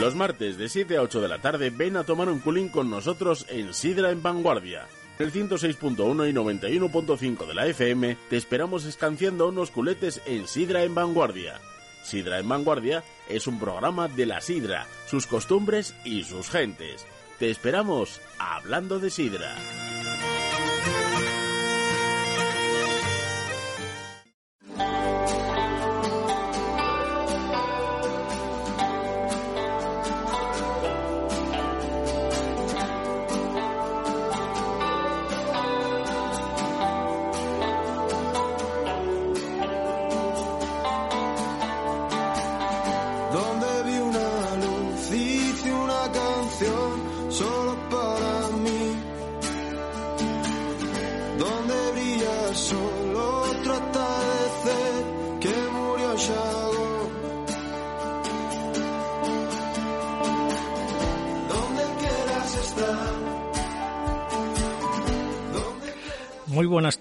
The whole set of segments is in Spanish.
Los martes de 7 a 8 de la tarde ven a tomar un culín con nosotros en Sidra en Vanguardia. El 106.1 y 91.5 de la FM te esperamos escanciando unos culetes en Sidra en Vanguardia. Sidra en Vanguardia es un programa de la Sidra, sus costumbres y sus gentes. Te esperamos hablando de Sidra.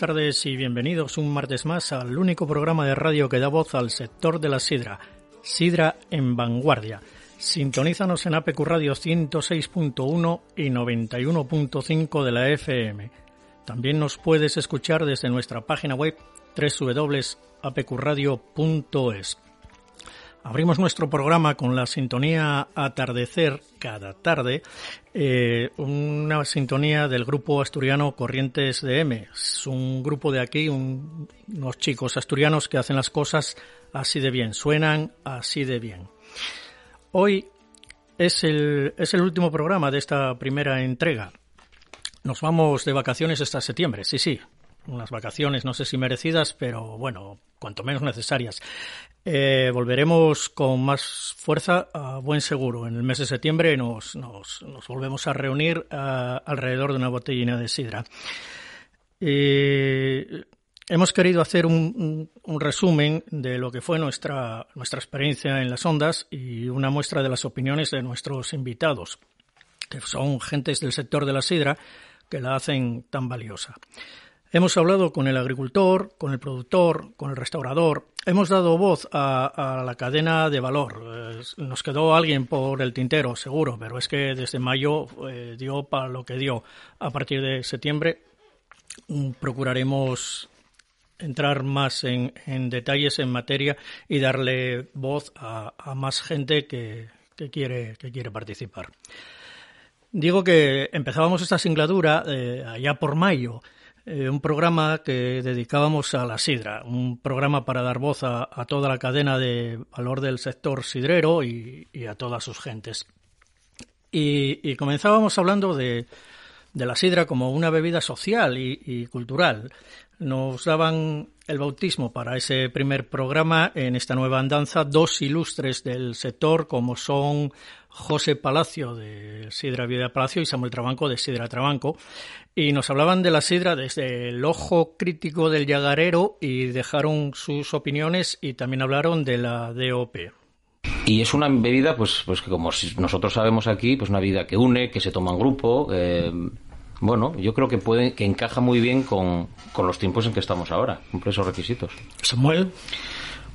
Tardes y bienvenidos un martes más al único programa de radio que da voz al sector de la sidra, Sidra en Vanguardia. Sintonízanos en APQ Radio 106.1 y 91.5 de la FM. También nos puedes escuchar desde nuestra página web www.apqradio.es. Abrimos nuestro programa con la sintonía Atardecer cada tarde, eh, una sintonía del grupo asturiano Corrientes de M. Es un grupo de aquí, un- unos chicos asturianos que hacen las cosas así de bien, suenan así de bien. Hoy es el, es el último programa de esta primera entrega. Nos vamos de vacaciones hasta septiembre, sí, sí. Unas vacaciones, no sé si merecidas, pero bueno, cuanto menos necesarias. Eh, volveremos con más fuerza a buen seguro. En el mes de septiembre nos, nos, volvemos a reunir ah, alrededor de una botellina de sidra. Eh, hemos querido hacer un, un- un resumen de lo que fue nuestra, nuestra experiencia en las ondas y una muestra de las opiniones de nuestros invitados, que son gentes del sector de la sidra que la hacen tan valiosa. Hemos hablado con el agricultor, con el productor, con el restaurador. Hemos dado voz a, la cadena de valor. Nos quedó alguien por el tintero, seguro, pero es que desde mayo eh, dio para lo que dio. A partir de septiembre mm, procuraremos entrar más en, detalles en materia y darle voz a, más gente que, que quiere, que quiere participar. Digo que empezábamos esta singladura eh, allá por mayo, eh, un programa que dedicábamos a la sidra, un programa para dar voz a, toda la cadena de valor del sector sidrero y, a todas sus gentes. Y comenzábamos hablando de, de la sidra como una bebida social y, cultural. Nos daban el bautismo para ese primer programa en esta nueva andanza dos ilustres del sector como son José Palacio de Sidra Vida Palacio y Samuel Trabanco de Sidra Trabanco y nos hablaban de la sidra desde el ojo crítico del llagarero y dejaron sus opiniones y también hablaron de la DOP. Y es una bebida, pues, pues que como nosotros sabemos aquí, pues una bebida que une, que se toma en grupo. eh, bueno, yo creo que puede, que encaja muy bien con, con los tiempos en que estamos ahora, cumple esos requisitos. Samuel,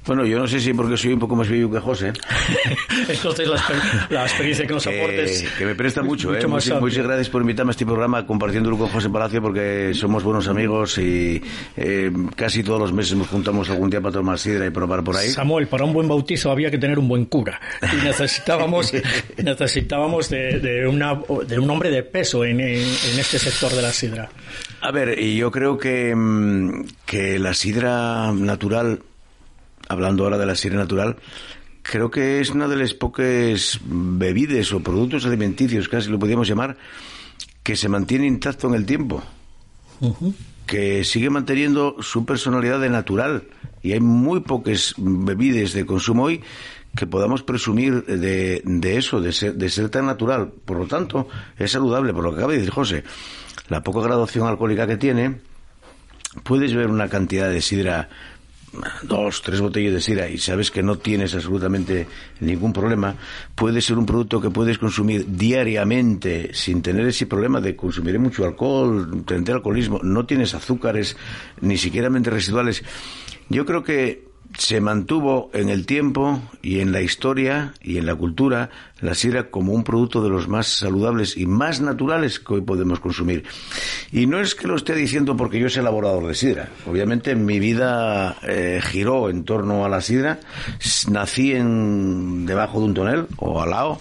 Bueno, yo no sé si porque soy un poco más viejo que José, entonces la, exper- la experiencia que nos aportes. que, que me presta mucho. mucho ¿eh? más Muchas, gracias por invitarme a este programa compartiéndolo con José Palacio porque somos buenos amigos y eh, casi todos los meses nos juntamos algún día para tomar sidra y probar por ahí. Samuel, para un buen bautizo había que tener un buen cura y necesitábamos necesitábamos de, de una, de un hombre de peso en, en- en este sector de la sidra. A ver, y yo creo que, mm, que la sidra natural, hablando ahora de la sidra natural, creo que es una de las pocas bebidas o productos alimenticios, casi lo podríamos llamar, que se mantiene intacto en el tiempo. que sigue manteniendo su personalidad de natural y hay muy pocas bebidas de consumo hoy que podamos presumir de, de eso, de ser, de ser tan natural. Por lo tanto, es saludable, por lo que acaba de decir José. La poca graduación alcohólica que tiene, puedes ver una cantidad de sidra dos, tres botellas de sidra y sabes que no tienes absolutamente ningún problema, puede ser un producto que puedes consumir diariamente sin tener ese problema de consumir mucho alcohol, tener alcoholismo, no tienes azúcares, ni siquiera residuales. Yo creo que se mantuvo en el tiempo y en la historia y en la cultura la sidra como un producto de los más saludables y más naturales que hoy podemos consumir. Y no es que lo esté diciendo porque yo soy elaborador de sidra. Obviamente mi vida eh, giró en torno a la sidra. Nací en, debajo de un tonel o al lado.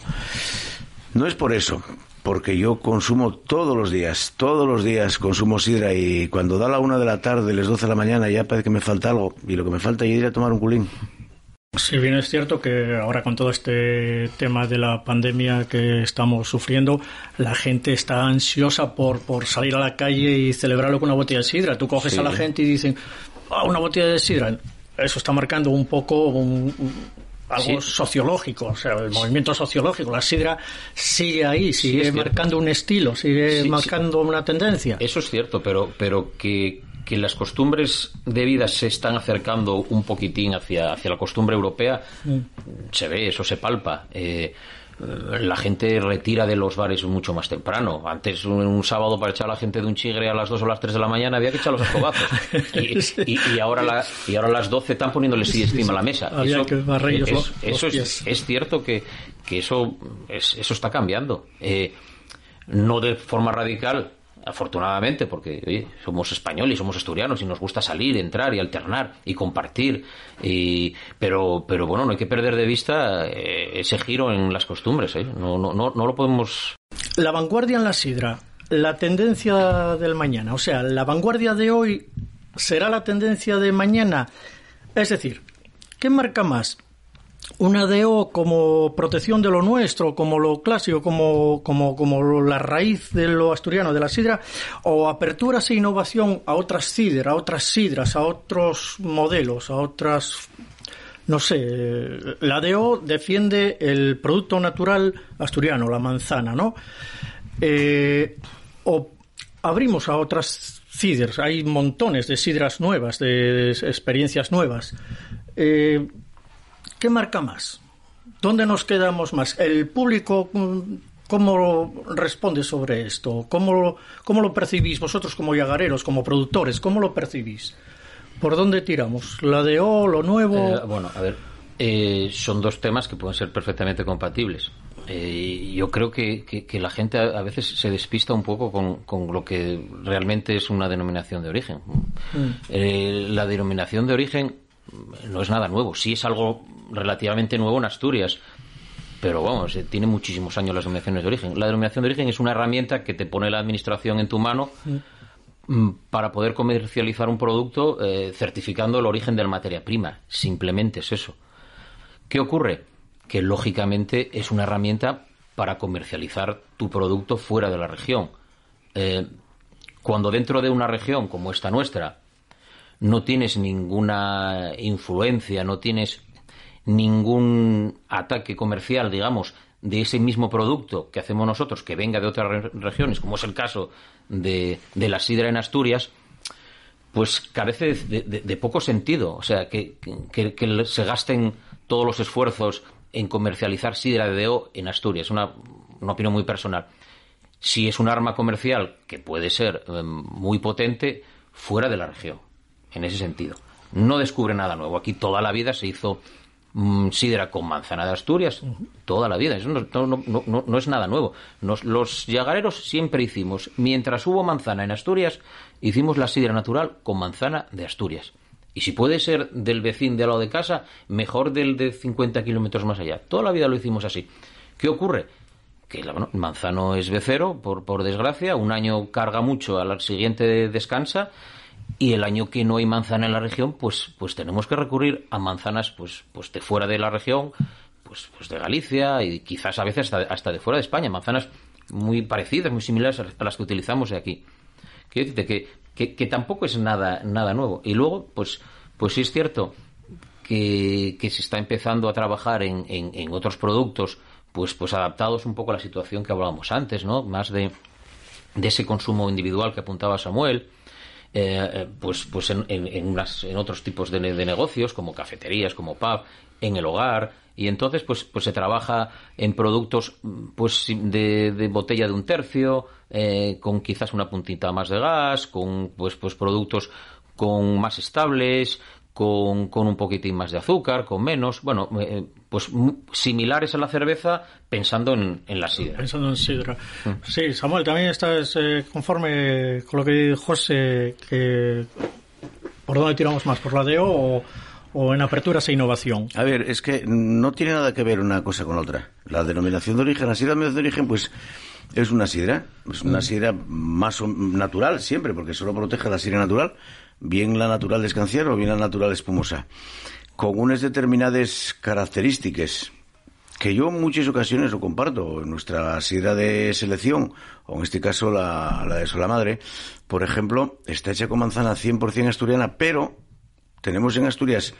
No es por eso, porque yo consumo todos los días, todos los días consumo sidra y cuando da la una de la tarde, las doce de la mañana, ya parece que me falta algo y lo que me falta es ir a tomar un culín. Si bien es cierto que ahora con todo este tema de la pandemia que estamos sufriendo, la gente está ansiosa por, por salir a la calle y celebrarlo con una botella de sidra. Tú coges a la gente y dicen, ah, una botella de sidra. Eso está marcando un poco un, algo sociológico, o sea, el movimiento sociológico. La sidra sigue ahí, sigue marcando un estilo, sigue marcando una tendencia. Eso es cierto, pero, pero que, que las costumbres de vida se están acercando un poquitín hacia, hacia la costumbre europea, mm. se ve, eso se palpa. Eh, la gente retira de los bares mucho más temprano. Antes, un, sábado, para echar a la gente de un chigre a las 2 o las 3 de la mañana, había que echar los escobazos. Y, ahora, y ahora a las 12 están poniéndole sí encima la mesa. eso, eso es, cierto que, que eso, eso está cambiando. Eh, no de forma radical, afortunadamente, porque somos españoles, somos asturianos y nos gusta salir, entrar y alternar y compartir. Y, pero, pero bueno, no hay que perder de vista eh, ese giro en las costumbres. ¿eh? No, no, no, no lo podemos. La vanguardia en la sidra, la tendencia del mañana, o sea, la vanguardia de hoy será la tendencia de mañana. Es decir, ¿qué marca más? Una DO como protección de lo nuestro, como lo clásico, como, como, como la raíz de lo asturiano, de la sidra, o aperturas e innovación a otras sidras, a otras sidras, a otros modelos, a otras no sé, la DO defiende el producto natural asturiano, la manzana, ¿no? Eh, o abrimos a otras sidras, hay montones de sidras nuevas, de experiencias nuevas. Eh, ¿Qué marca más? ¿Dónde nos quedamos más? ¿El público mm, cómo responde sobre esto? ¿Cómo lo, cómo lo percibís vosotros como yagareros, como productores? ¿Cómo lo percibís? ¿Por dónde tiramos? ¿La de O, lo nuevo? Eh, bueno, a ver, eh, son dos temas que pueden ser perfectamente compatibles. Eh, yo creo que, que, la gente a, veces se despista un poco con, con, lo que realmente es una denominación de origen. Mm. la denominación de origen no es nada nuevo. Sí es algo relativamente nuevo en Asturias, pero vamos, eh, tiene muchísimos años las denominaciones de origen. La denominación de origen es una herramienta que te pone la administración en tu mano mm, para poder comercializar un producto eh, certificando el origen de la materia prima. Simplemente es eso. ¿Qué ocurre? Que lógicamente es una herramienta para comercializar tu producto fuera de la región. Eh, cuando dentro de una región como esta nuestra no tienes ninguna influencia, no tienes ningún ataque comercial, digamos, de ese mismo producto que hacemos nosotros, que venga de otras regiones, como es el caso de, la sidra en Asturias, pues carece de, poco sentido. O sea, que, se gasten todos los esfuerzos en comercializar sidra de DO en Asturias. Una, una opinión muy personal. Si es un arma comercial que puede ser eh, muy potente fuera de la región, en ese sentido. No descubre nada nuevo. Aquí toda la vida se hizo Mm, sidra con manzana de Asturias toda la vida. Eso no, es nada nuevo. los yagareros siempre hicimos, mientras hubo manzana en Asturias, hicimos la sidra natural con manzana de Asturias. Y si puede ser del vecino de al lado de casa, mejor del de 50 kilómetros más allá. Toda la vida lo hicimos así. ¿Qué ocurre? Que el manzano es becero, por, por desgracia, un año carga mucho, al siguiente descansa, y el año que no hay manzana en la región, pues, pues tenemos que recurrir a manzanas pues, pues de fuera de la región, pues, pues de Galicia y quizás a veces hasta, de fuera de España, manzanas muy parecidas, muy similares a las que utilizamos de aquí. Quiero decirte que que, que tampoco es nada, nada nuevo. Y luego, pues, pues sí es cierto que, que se está empezando a trabajar en, en, en otros productos, pues, pues adaptados un poco a la situación que hablábamos antes, ¿no? Más de, de ese consumo individual que apuntaba Samuel, eh, eh, pues, pues en, en, unas, en otros tipos de, de, negocios, como cafeterías, como pub, en el hogar, y entonces pues, pues se trabaja en productos pues de, de botella de un tercio, eh, con quizás una puntita más de gas, con pues, pues productos con más estables, con, con un poquitín más de azúcar, con menos, bueno, eh, pues similares a la cerveza pensando en, en la sidra. Pensando en sidra. Mm. Sí, Samuel, también estás eh, conforme con lo que dijo José, que ¿por dónde tiramos más? ¿Por la DO o, o en aperturas e innovación? A ver, es que no tiene nada que ver una cosa con otra. La denominación de origen, la sidra de origen, pues es una sidra, es una sidra más natural siempre, porque solo protege la sidra natural, bien la natural descanciera o bien la natural espumosa, con unas determinadas características que yo en muchas ocasiones lo comparto. En nuestra sidra de selección, o en este caso la, de Sola Madre, por ejemplo, está hecha con manzana 100% asturiana, pero tenemos en Asturias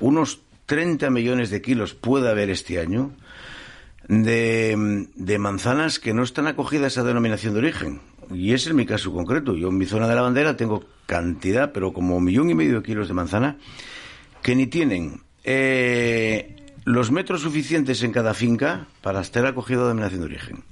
unos 30 millones de kilos, puede haber este año, de, de, manzanas que no están acogidas a denominación de origen. Y ese es mi caso concreto. Yo en mi zona de la bandera tengo cantidad, pero como un millón y medio de kilos de manzana, que ni tienen eh, los metros suficientes en cada finca para estar acogido a denominación de origen,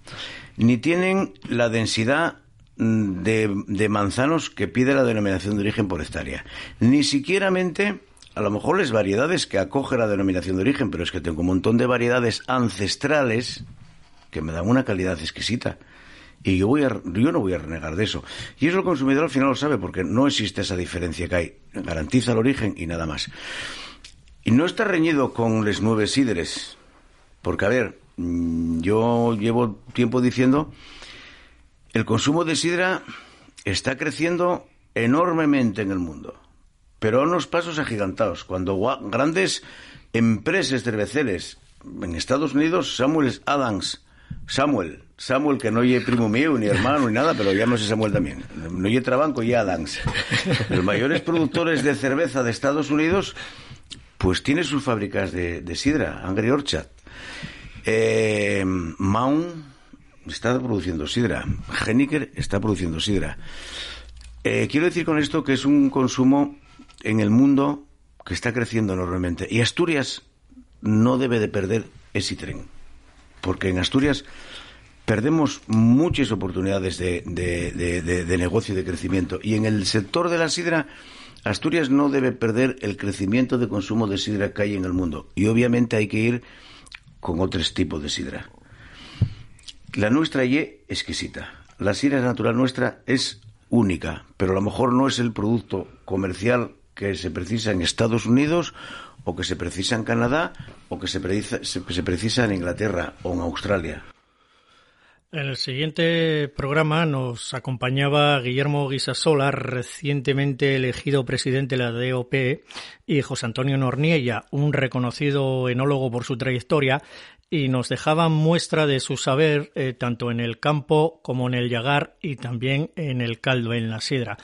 ni tienen la densidad de, de manzanos que pide la denominación de origen por hectárea, ni siquiera a lo mejor las variedades que acoge la denominación de origen, pero es que tengo un montón de variedades ancestrales que me dan una calidad exquisita. Y yo, voy a, yo no voy a renegar de eso. Y eso el consumidor al final lo sabe porque no existe esa diferencia que hay. Garantiza el origen y nada más. Y no está reñido con les nueve sidres. Porque, a ver, mm, yo llevo tiempo diciendo, el consumo de sidra está creciendo enormemente en el mundo pero a unos pasos agigantados. Cuando grandes empresas cerveceras en Estados Unidos, Samuel Adams, Samuel, Samuel que no oye primo mío, ni hermano, ni nada, pero llámase Samuel también. No oye Trabanco y Adams. Los mayores productores de cerveza de Estados Unidos, pues tiene sus fábricas de, sidra, Angry Orchard. Eh, Mount está produciendo sidra. Heniker está produciendo sidra. Eh, quiero decir con esto que es un consumo en el mundo que está creciendo enormemente. Y Asturias no debe de perder ese tren. Porque en Asturias perdemos muchas oportunidades de, de, de, negocio y de crecimiento. Y en el sector de la sidra, Asturias no debe perder el crecimiento de consumo de sidra que hay en el mundo. Y obviamente hay que ir con otros tipos de sidra. La nuestra y exquisita. La sidra natural nuestra es única, pero a lo mejor no es el producto comercial que se precisa en Estados Unidos o que se precisa en Canadá o que se precisa, se, se precisa en Inglaterra o en Australia. En el siguiente programa nos acompañaba Guillermo Guisasola, recientemente elegido presidente de la DOP, y José Antonio Norniella, un reconocido enólogo por su trayectoria, y nos dejaba muestra de su saber eh, tanto en el campo como en el llagar y también en el caldo, en la sidra.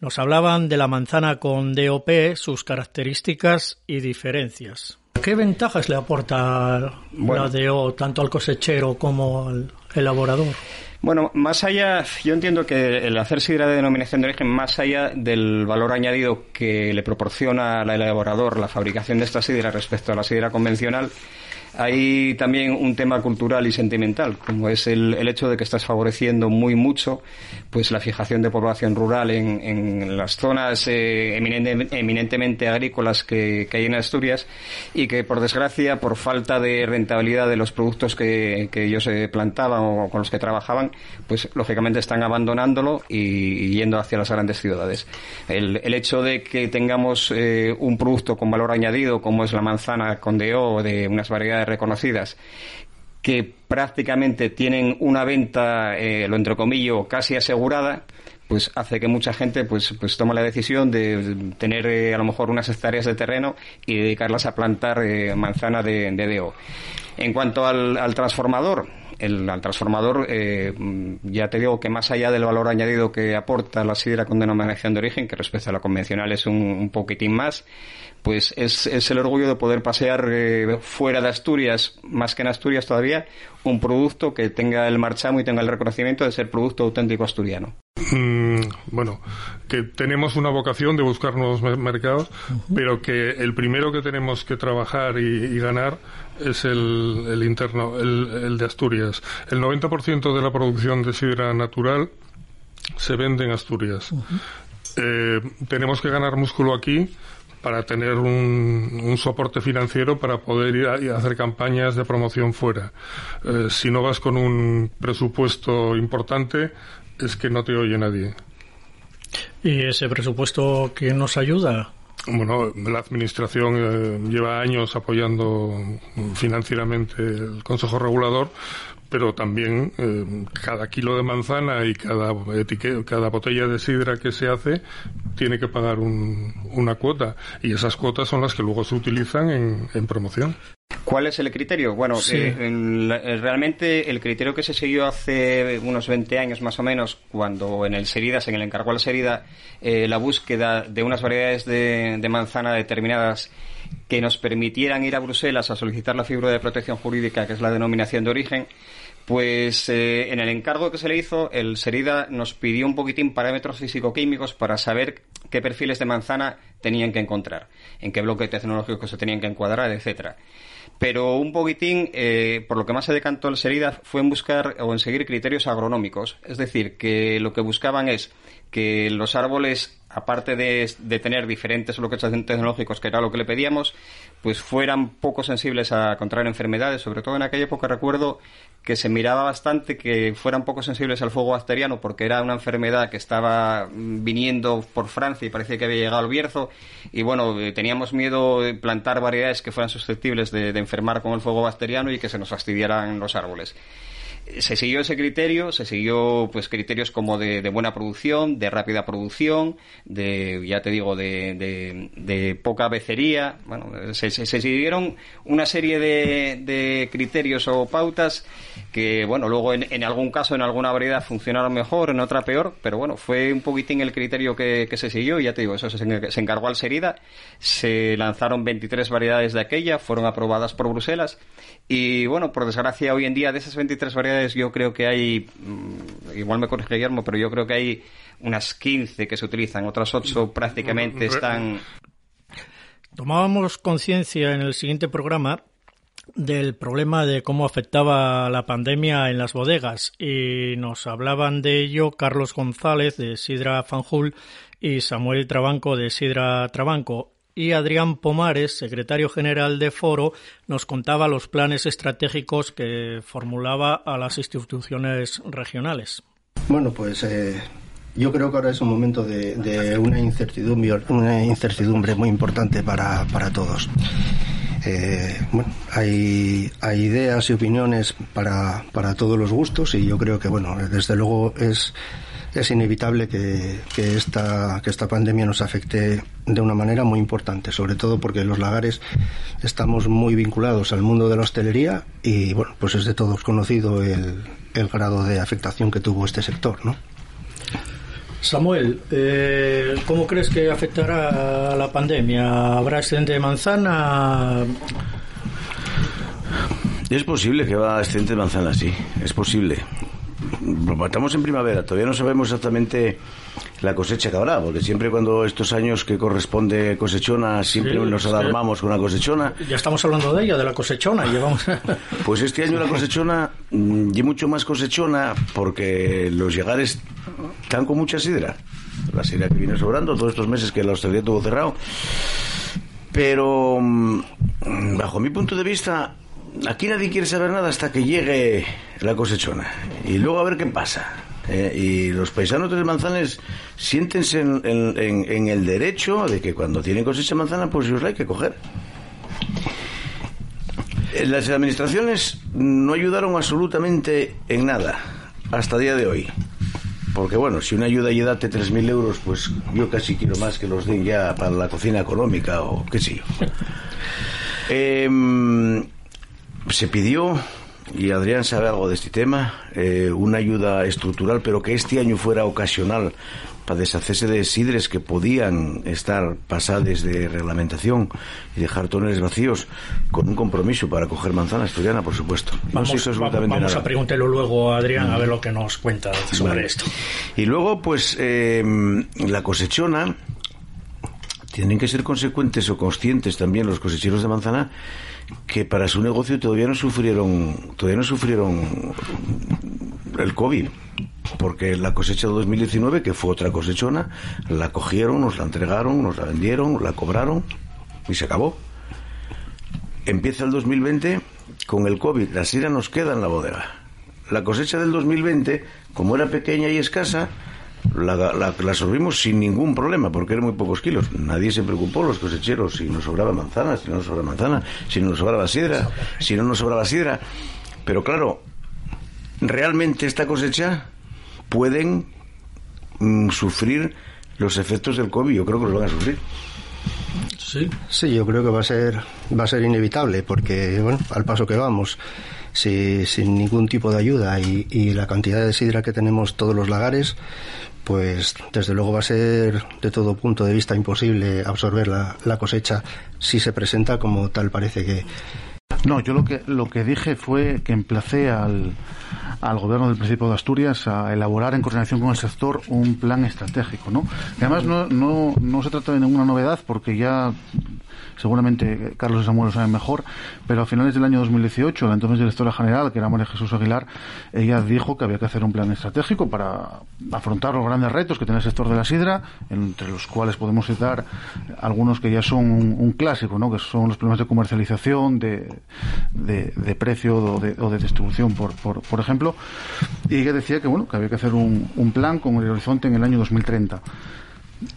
Nos hablaban de la manzana con DOP, sus características y diferencias. ¿Qué ventajas le aporta bueno. la DO tanto al cosechero como al elaborador? Bueno, más allá, yo entiendo que el hacer sidra de denominación de origen, más allá del valor añadido que le proporciona al elaborador la fabricación de esta sidra respecto a la sidra convencional, hay también un tema cultural y sentimental, como es el, hecho de que estás favoreciendo muy mucho pues la fijación de población rural en, en las zonas eh, eminente, eminentemente agrícolas que, hay en Asturias y que por desgracia, por falta de rentabilidad de los productos que, ellos eh, plantaban o con los que trabajaban, pues lógicamente están abandonándolo y, yendo hacia las grandes ciudades. El, hecho de que tengamos eh, un producto con valor añadido como es la manzana con DO de unas variedades reconocidas que prácticamente tienen una venta, eh, lo entrecomillo, casi asegurada, pues hace que mucha gente pues, pues tome la decisión de tener eh, a lo mejor unas hectáreas de terreno y dedicarlas a plantar eh, manzana de, de DO. En cuanto al, al transformador, el, al transformador, eh, ya te digo que más allá del valor añadido que aporta la sidra con denominación de origen, que respecto a la convencional es un, poquitín más, pues es, es, el orgullo de poder pasear eh, fuera de Asturias, más que en Asturias todavía, un producto que tenga el marchamo y tenga el reconocimiento de ser producto auténtico asturiano. Mm, bueno, que tenemos una vocación de buscar nuevos mercados, pero que el primero que tenemos que trabajar y, ganar es el, interno, el, de Asturias. El 90% de la producción de sidra natural se vende en Asturias. Eh, tenemos que ganar músculo aquí para tener un, soporte financiero para poder ir a, hacer campañas de promoción fuera. Eh, si no vas con un presupuesto importante, es que no te oye nadie. ¿Y ese presupuesto quién nos ayuda? Bueno, la Administración eh, lleva años apoyando financieramente el Consejo Regulador, pero también eh, cada kilo de manzana y cada, cada botella de sidra que se hace tiene que pagar una cuota y esas cuotas son las que luego se utilizan en, promoción. ¿Cuál es el criterio? Bueno, eh, eh, realmente el criterio que se siguió hace unos 20 años más o menos, cuando en el Seridas, en el encargo a la Serida, la búsqueda de unas variedades de, de manzana determinadas que nos permitieran ir a Bruselas a solicitar la figura de protección jurídica, que es la denominación de origen, pues eh, en el encargo que se le hizo, el Serida nos pidió un poquitín parámetros físico-químicos para saber qué perfiles de manzana tenían que encontrar, en qué bloque tecnológico se tenían que encuadrar, etcétera. Pero un poquitín, eh, por lo que más se decantó el Serida fue en buscar o en seguir criterios agronómicos. Es decir, que lo que buscaban es que los árboles, aparte de, tener diferentes bloques tecnológicos, que era lo que le pedíamos, pues fueran poco sensibles a contraer enfermedades. Sobre todo en aquella época recuerdo que se miraba bastante que fueran poco sensibles al fuego bacteriano porque era una enfermedad que estaba mm, viniendo por Francia y parecía que había llegado al Bierzo y bueno, eh, teníamos miedo de plantar variedades que fueran susceptibles de enfermar con el fuego bacteriano y que se nos fastidiaran los árboles se siguió ese criterio, se siguió pues criterios como de, buena producción, de rápida producción, de ya te digo de, de, poca becería, bueno, se, se, siguieron una serie de, criterios o pautas que bueno luego en, en, algún caso en alguna variedad funcionaron mejor, en otra peor, pero bueno fue un poquitín el criterio que, se siguió y ya te digo eso se, se encargó al Serida, se lanzaron 23 variedades de aquella, fueron aprobadas por Bruselas y bueno por desgracia hoy en día de esas 23 variedades yo creo que hay, mm, igual me corrige Guillermo, pero yo creo que hay unas 15 que se utilizan, otras 8 prácticamente están... Tomábamos conciencia en el siguiente programa del problema de cómo afectaba la pandemia en las bodegas y nos hablaban de ello Carlos González de Sidra Fanjul y Samuel Trabanco de Sidra Trabanco y Adrián Pomares, secretario general de Foro, nos contaba los planes estratégicos que formulaba a las instituciones regionales. Bueno, pues eh, yo creo que ahora es un momento de, una, incertidumbre, muy importante para, para todos. Eh, bueno, hay, hay ideas y opiniones para, para todos los gustos y yo creo que, bueno, desde luego es es inevitable que, esta, que esta pandemia nos afecte de una manera muy importante, sobre todo porque los lagares estamos muy vinculados al mundo de la hostelería y bueno, pues es de todos conocido el, el grado de afectación que tuvo este sector, ¿no? Samuel, eh, ¿cómo crees que afectará la pandemia? ¿Habrá excedente de manzana? Es posible que va a excedente de manzana, sí, es posible estamos en primavera, todavía no sabemos exactamente la cosecha que habrá, porque siempre cuando estos años que corresponde cosechona, siempre nos alarmamos con una cosechona. Ya estamos hablando de ella, de la cosechona. Llevamos... Pues este año la cosechona, mm, y mucho más cosechona, porque los llegares están con mucha sidra. La sidra que viene sobrando todos estos meses que la hostelería tuvo cerrado. Pero, mm, bajo mi punto de vista, aquí nadie quiere saber nada hasta que llegue la cosechona. Y luego a ver qué pasa. Eh, y los paisanos de Manzanes siéntense en, el derecho de que cuando tienen cosecha de manzana, pues os la hay que coger. Eh, las administraciones no ayudaron absolutamente en nada hasta el día de hoy. Porque bueno, si una ayuda y date 3.000 euros, pues yo casi quiero más que los den ya para la cocina económica o qué sé yo. Eh, se pidió y Adrián sabe algo de este tema, eh, una ayuda estructural, pero que este año fuera ocasional para deshacerse de sidres que podían estar pasadas de reglamentación y dejar toneles vacíos con un compromiso para coger manzana asturiana, por supuesto. Vamos, vamos, a preguntarlo luego a Adrián a ver lo que nos cuenta sobre esto. Y luego, pues, eh, la cosechona, tienen que ser consecuentes o conscientes también los cosecheros de manzana que para su negocio todavía no sufrieron todavía no sufrieron el COVID porque la cosecha de 2019 que fue otra cosechona la cogieron nos la entregaron nos la vendieron la cobraron y se acabó. Empieza el 2020 con el COVID la sira nos queda en la bodega. La cosecha del 2020 como era pequeña y escasa la, la, absorbimos sin ningún problema, porque eran muy pocos kilos. Nadie se preocupó, los cosecheros, si nos sobraba manzana, si no nos sobraba manzana, si no nos sobraba sidra, si no nos sobraba sidra. Pero claro, realmente esta cosecha pueden mm, sufrir los efectos del COVID. Yo creo que los van a sufrir. Sí. sí, yo creo que va a ser va a ser inevitable porque bueno, al paso que vamos, si, sin ningún tipo de ayuda y, y la cantidad de sidra que tenemos todos los lagares, pues desde luego va a ser de todo punto de vista imposible absorber la, la cosecha si se presenta como tal parece que, no, yo lo que, lo que dije fue que emplacé al, al gobierno del Principado de Asturias a elaborar en coordinación con el sector un plan estratégico, ¿no? además no, no, no se trata de ninguna novedad porque ya seguramente Carlos y Samuel lo saben mejor, pero a finales del año 2018, la entonces directora general, que era María Jesús Aguilar, ella dijo que había que hacer un plan estratégico para afrontar los grandes retos que tiene el sector de la sidra, entre los cuales podemos citar algunos que ya son un, clásico, ¿no? que son los problemas de comercialización, de, de, precio o de, o de distribución, por, por, por, ejemplo, y ella decía que, bueno, que había que hacer un, un plan con el horizonte en el año 2030.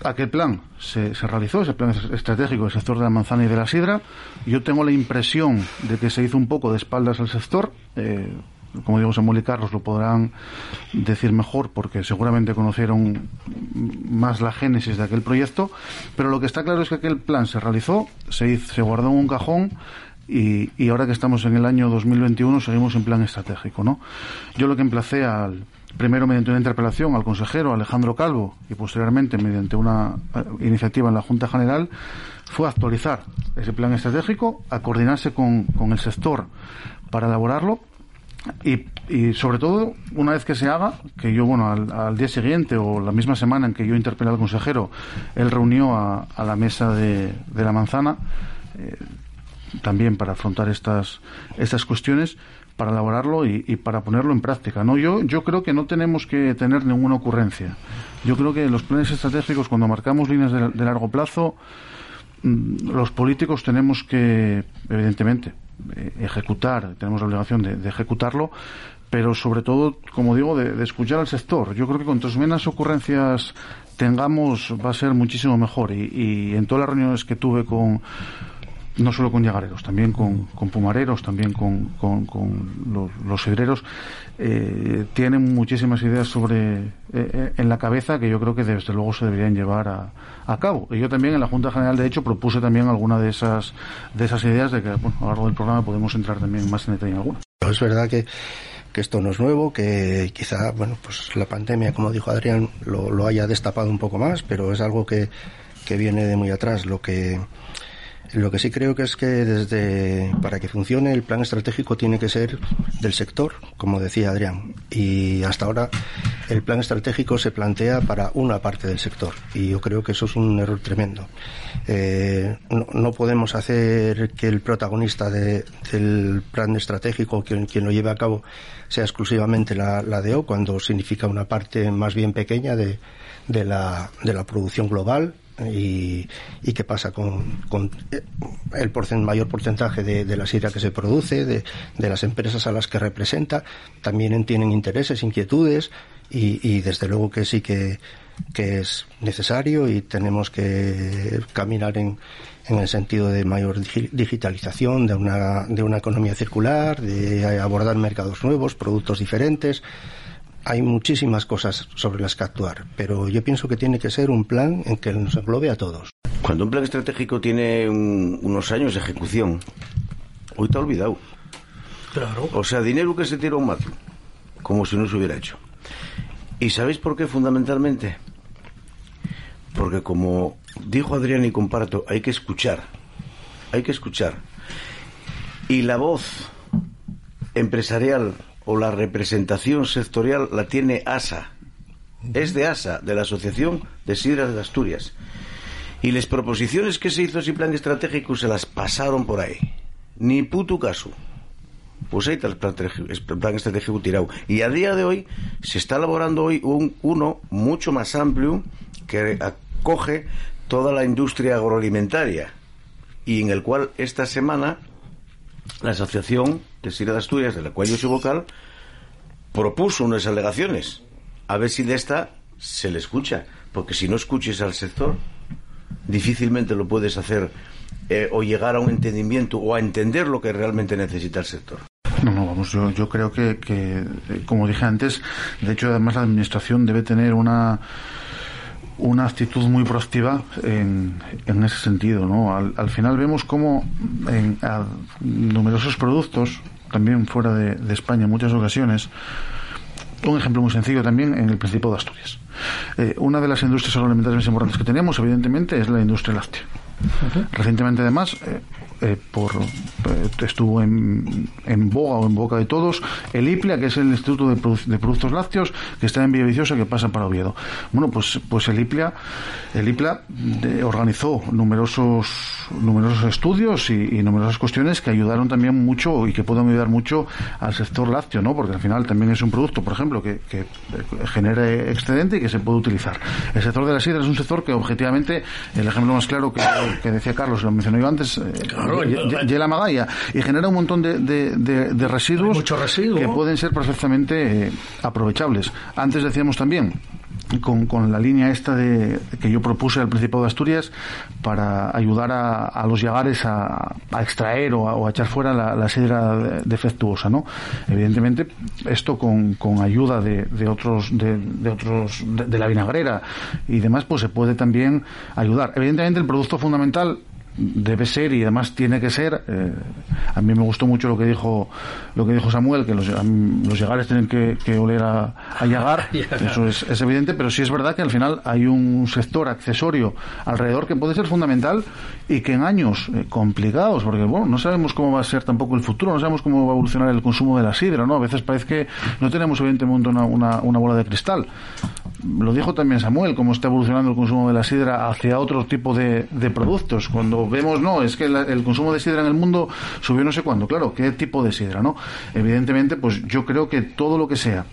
Aquel plan se, realizó, ese plan estratégico del sector de la manzana y de la sidra. Yo tengo la impresión de que se hizo un poco de espaldas al sector. Eh, como digo, Samuel y Carlos lo podrán decir mejor porque seguramente conocieron más la génesis de aquel proyecto. Pero lo que está claro es que aquel plan se realizó, se, guardó en un cajón y, y, ahora que estamos en el año 2021 seguimos en plan estratégico. ¿no? Yo lo que emplacé al primero mediante una interpelación al consejero Alejandro Calvo y posteriormente mediante una eh, iniciativa en la Junta General fue actualizar ese plan estratégico, a coordinarse con, con el sector para elaborarlo y, sobre todo, una vez que se haga, que yo, bueno, al, día siguiente o la misma semana en que yo interpelé al consejero, él reunió a, la mesa de, de la manzana, eh, también para afrontar estas, estas cuestiones, para elaborarlo y, y, para ponerlo en práctica. ¿no? Yo, yo creo que no tenemos que tener ninguna ocurrencia. Yo creo que los planes estratégicos, cuando marcamos líneas de, largo plazo, mm, los políticos tenemos que, evidentemente, eh, ejecutar, tenemos la obligación de, ejecutarlo, pero sobre todo, como digo, de, escuchar al sector. Yo creo que cuantas menos ocurrencias tengamos va a ser muchísimo mejor. Y en todas las reuniones que tuve con no solo con llagareros, también con, con pumareros, también con, con, con los, los eh, tienen muchísimas ideas sobre eh, eh, en la cabeza que yo creo que desde luego se deberían llevar a, a, cabo. Y yo también en la Junta General, de hecho, propuse también alguna de esas, de esas ideas de que bueno, a lo largo del programa podemos entrar también más en detalle en algunas. Es verdad que que esto no es nuevo, que quizá, bueno, pues la pandemia, como dijo Adrián, lo, lo haya destapado un poco más, pero es algo que, que viene de muy atrás. Lo que, lo que sí creo que es que desde para que funcione el plan estratégico tiene que ser del sector, como decía Adrián. Y hasta ahora el plan estratégico se plantea para una parte del sector y yo creo que eso es un error tremendo. Eh, no, podemos hacer que el protagonista de, del plan estratégico, quien, lo lleve a cabo, sea exclusivamente la, la DO, cuando significa una parte más bien pequeña de la producción global y, y qué pasa con, con el porcent, mayor porcentaje de, de, la sidra que se produce, de, de, las empresas a las que representa, también tienen intereses, inquietudes y, y desde luego que sí que, que es necesario y tenemos que caminar en, en el sentido de mayor digitalización, de una, de una economía circular, de abordar mercados nuevos, productos diferentes hay muchísimas cosas sobre las que actuar, pero yo pienso que tiene que ser un plan en que nos englobe a todos. Cuando un plan estratégico tiene un, unos años de ejecución, hoy te ha olvidado. Claro. O sea, dinero que se tira a un mato, como si no se hubiera hecho. ¿Y sabéis por qué fundamentalmente? Porque como dijo Adrián y comparto, hay que escuchar, hay que escuchar. Y la voz empresarial o la representación sectorial la tiene ASA. Es de ASA, de la Asociación de Sidras de Asturias. Y las proposiciones que se hizo ese plan estratégico se las pasaron por ahí. Ni puto caso. Pues ahí está el plan, estratégico- el plan estratégico tirado. Y a día de hoy se está elaborando hoy un, uno mucho más amplio que acoge toda la industria agroalimentaria y en el cual esta semana la Asociación de Sidra de Asturias, de la cual yo soy vocal, propuso unas alegaciones. A ver si de esta se le escucha. Porque si no escuches al sector, difícilmente lo puedes hacer eh, o llegar a un entendimiento o a entender lo que realmente necesita el sector. No, no, vamos, yo, yo creo que, que, eh, como dije antes, de hecho, además la administración debe tener una una actitud muy proactiva en, en ese sentido, ¿no? Al, al final vemos cómo en a numerosos productos, también fuera de, de España en muchas ocasiones, un ejemplo muy sencillo también en el Principado de Asturias. Eh, una de las industrias agroalimentarias más importantes que tenemos, evidentemente, es la industria láctea. Recientemente, además, eh, eh, por, eh, estuvo en, en boga o en boca de todos el IPLA, que es el Instituto de, Produ- de Productos Lácteos, que está en Villaviciosa, que pasa para Oviedo. Bueno, pues, pues el IPLA, el IPLA de- organizó numerosos, numerosos estudios y, numerosas cuestiones que ayudaron también mucho y que pueden ayudar mucho al sector lácteo, ¿no? Porque al final también es un producto, por ejemplo, que, que eh, genere excedente y que se puede utilizar. El sector de la sidra es un sector que objetivamente, el ejemplo más claro que, decía Carlos, lo mencioné yo antes, eh, Claro, la magalla, y genera un montón de, de- de- de residuos residuo. que pueden ser perfectamente eh, aprovechables. Antes decíamos también con, con la línea esta de que yo propuse al Principado de Asturias para ayudar a, a los yagares a, a extraer o a, o a echar fuera la, la sidra de- defectuosa, ¿no? Evidentemente esto con, con ayuda de, de otros de, de otros de, de la vinagrera y demás pues se puede también ayudar. Evidentemente el producto fundamental debe ser y además tiene que ser eh, a mí me gustó mucho lo que dijo lo que dijo Samuel que los, los llegares tienen que, que oler a, a llegar eso es, es evidente pero sí es verdad que al final hay un sector accesorio alrededor que puede ser fundamental y que en años eh, complicados porque bueno no sabemos cómo va a ser tampoco el futuro no sabemos cómo va a evolucionar el consumo de la sidra no a veces parece que no tenemos evidentemente una, una, una bola de cristal lo dijo también Samuel, cómo está evolucionando el consumo de la sidra hacia otro tipo de, productos. Cuando vemos, no, es que la- el consumo de sidra en el mundo subió no sé cuándo. Claro, ¿qué tipo de sidra, no? Evidentemente, pues yo creo que todo lo que sea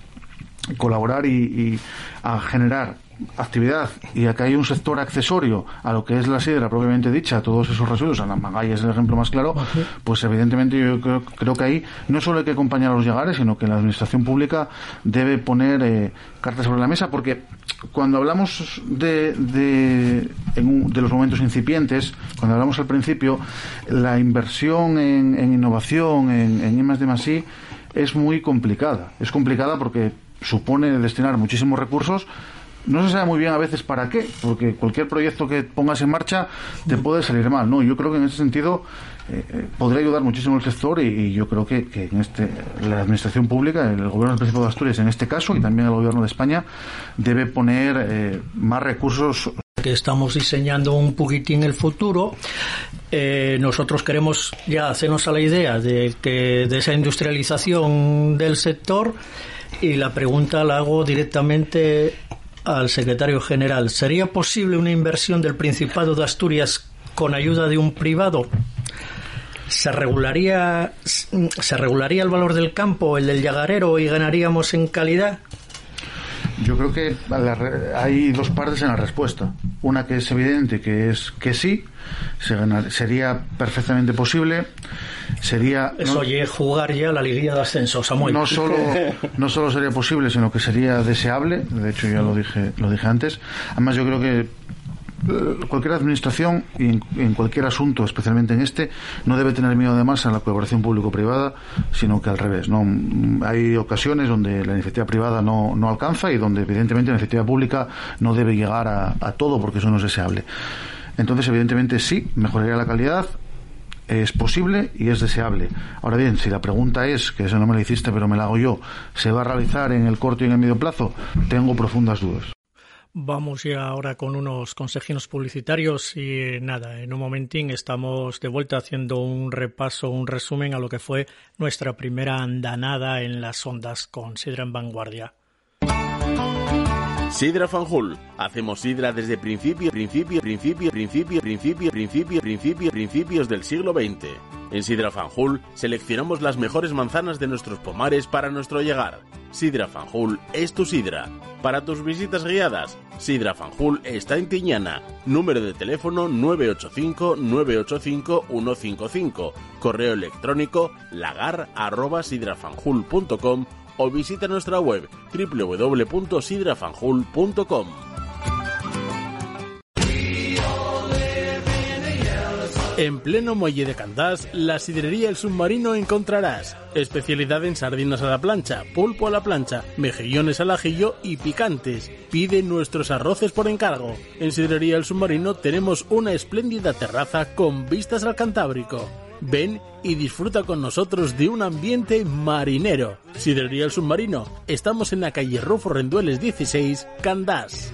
colaborar y, y a generar actividad y acá hay un sector accesorio a lo que es la sidra propiamente dicha, todos esos residuos, a la magalla es el ejemplo más claro, pues evidentemente yo creo, creo que ahí no solo hay que acompañar a los llegares, sino que la administración pública debe poner eh, cartas sobre la mesa, porque cuando hablamos de, de, en un- de los momentos incipientes, cuando hablamos al principio, la inversión en, en innovación, en, en I más D más I, es muy complicada. Es complicada porque supone destinar muchísimos recursos. No se sabe muy bien a veces para qué, porque cualquier proyecto que pongas en marcha te puede salir mal. No, yo creo que en ese sentido eh, eh, podría ayudar muchísimo el sector y, yo creo que, en este la administración pública, el gobierno del Principado de Asturias en este caso y también el gobierno de España debe poner eh, más recursos que estamos diseñando un poquitín el futuro, nosotros queremos ya hacernos a la idea de que de esa industrialización del sector y la pregunta la hago directamente al secretario general. ¿Sería posible una inversión del Principado de Asturias con ayuda de un privado? ¿Se regularía, ¿Se regularía el valor del campo, el del llagarero, y ganaríamos en calidad? Yo creo que la hay dos partes en la respuesta. Una que es evidente, que es que sí, se ganar- sería perfectamente posible. Sería Eso no, oye, jugar ya la liguilla de ascenso, Samuel. no solo no solo sería posible, sino que sería deseable. De hecho, ya lo dije lo dije antes. Además, yo creo que cualquier administración y en, en cualquier asunto, especialmente en este, no debe tener miedo además a la colaboración público-privada, sino que al revés. No Mm, hay ocasiones donde la iniciativa privada no, no alcanza y donde evidentemente la iniciativa pública no debe llegar a, a todo porque eso no es deseable. Entonces, evidentemente sí, mejoraría la calidad, es posible y es deseable. Ahora bien, si la pregunta es, que eso no me la hiciste, pero me la hago yo, ¿se va a realizar en el corto y en el medio plazo? Tengo profundas dudas. Vamos ya ahora con unos consejinos publicitarios y nada, en un momentín estamos de vuelta haciendo un repaso, un resumen a lo que fue nuestra primera andanada en las ondas con Sidra en Vanguardia. Sidra Fanjul. Hacemos sidra desde principio, principio, principio, principio, principio, principio, principio, principios del siglo XX. En Sidra Fanjul seleccionamos las mejores manzanas de nuestros pomares para nuestro llegar. Sidra Fanjul es tu sidra. Para tus visitas guiadas, Sidra Fanjul está en Tiñana. Número de teléfono 985-985-155. Correo electrónico lagar.sidrafanjul.com o visita nuestra web www.sidrafanjul.com. En pleno muelle de Candás, la sidrería El Submarino encontrarás especialidad en sardinas a la plancha, pulpo a la plancha, mejillones al ajillo y picantes. Pide nuestros arroces por encargo. En Sidrería El Submarino tenemos una espléndida terraza con vistas al Cantábrico. Ven y disfruta con nosotros de un ambiente marinero. Sidrería El Submarino. Estamos en la calle Rufo Rendueles 16, Candás.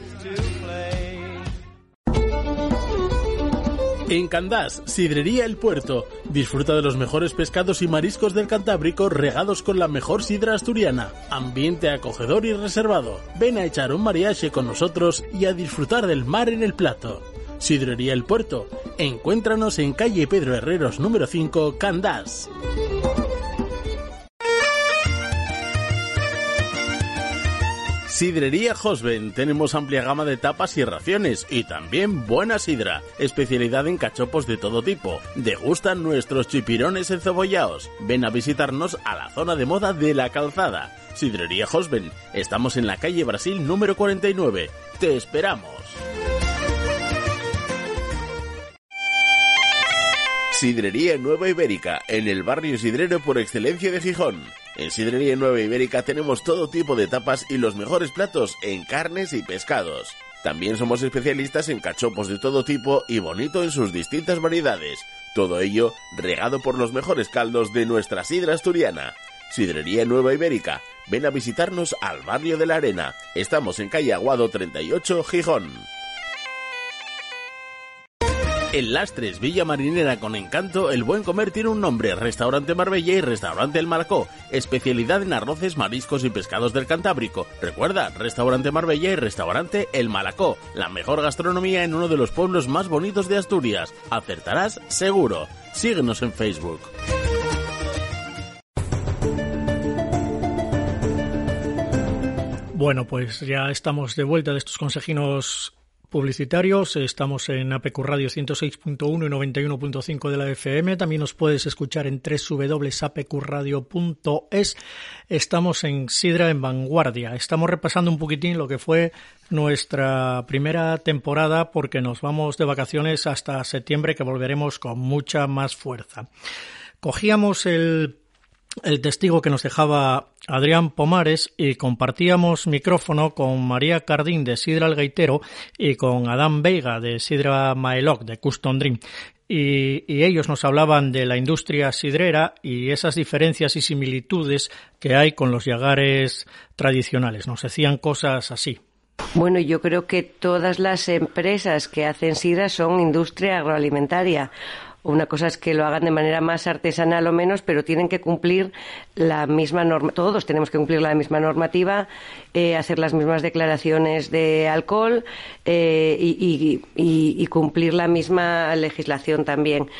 En Candás, Sidrería El Puerto. Disfruta de los mejores pescados y mariscos del Cantábrico regados con la mejor sidra asturiana. Ambiente acogedor y reservado. Ven a echar un mariache con nosotros y a disfrutar del mar en el plato. Sidrería El Puerto. Encuéntranos en calle Pedro Herreros número 5, Candás. Sidrería Hosben. Tenemos amplia gama de tapas y raciones y también buena sidra. Especialidad en cachopos de todo tipo. Degustan nuestros chipirones encebollados. Ven a visitarnos a la zona de moda de la calzada. Sidrería Hosben. Estamos en la calle Brasil número 49. Te esperamos. Sidrería Nueva Ibérica, en el barrio sidrero por excelencia de Gijón. En Sidrería Nueva Ibérica tenemos todo tipo de tapas y los mejores platos en carnes y pescados. También somos especialistas en cachopos de todo tipo y bonito en sus distintas variedades. Todo ello regado por los mejores caldos de nuestra sidra asturiana. Sidrería Nueva Ibérica. Ven a visitarnos al barrio de la Arena. Estamos en calle Aguado 38, Gijón. En Lastres, Villa Marinera con encanto, el buen comer tiene un nombre, Restaurante Marbella y Restaurante El Malacó, especialidad en arroces, mariscos y pescados del Cantábrico. Recuerda, Restaurante Marbella y Restaurante El Malacó, la mejor gastronomía en uno de los pueblos más bonitos de Asturias. Acertarás seguro. Síguenos en Facebook. Bueno, pues ya estamos de vuelta de estos consejinos publicitarios. Estamos en APQ Radio 106.1 y 91.5 de la FM. También nos puedes escuchar en www.apqradio.es. Estamos en Sidra en Vanguardia. Estamos repasando un poquitín lo que fue nuestra primera temporada porque nos vamos de vacaciones hasta septiembre que volveremos con mucha más fuerza. Cogíamos el el testigo que nos dejaba Adrián Pomares y compartíamos micrófono con María Cardín de Sidra El Gaitero y con Adán Veiga de Sidra Maeloc de Custom Dream. Y, y, ellos nos hablaban de la industria sidrera y esas diferencias y similitudes que hay con los yagares tradicionales. Nos decían cosas así. Bueno, yo creo que todas las empresas que hacen sidra son industria agroalimentaria una cosa es que lo hagan de manera más artesanal o menos, pero tienen que cumplir la misma norma. Todos tenemos que cumplir la misma normativa, eh, hacer las mismas declaraciones de alcohol eh, y, cumplir la misma legislación también.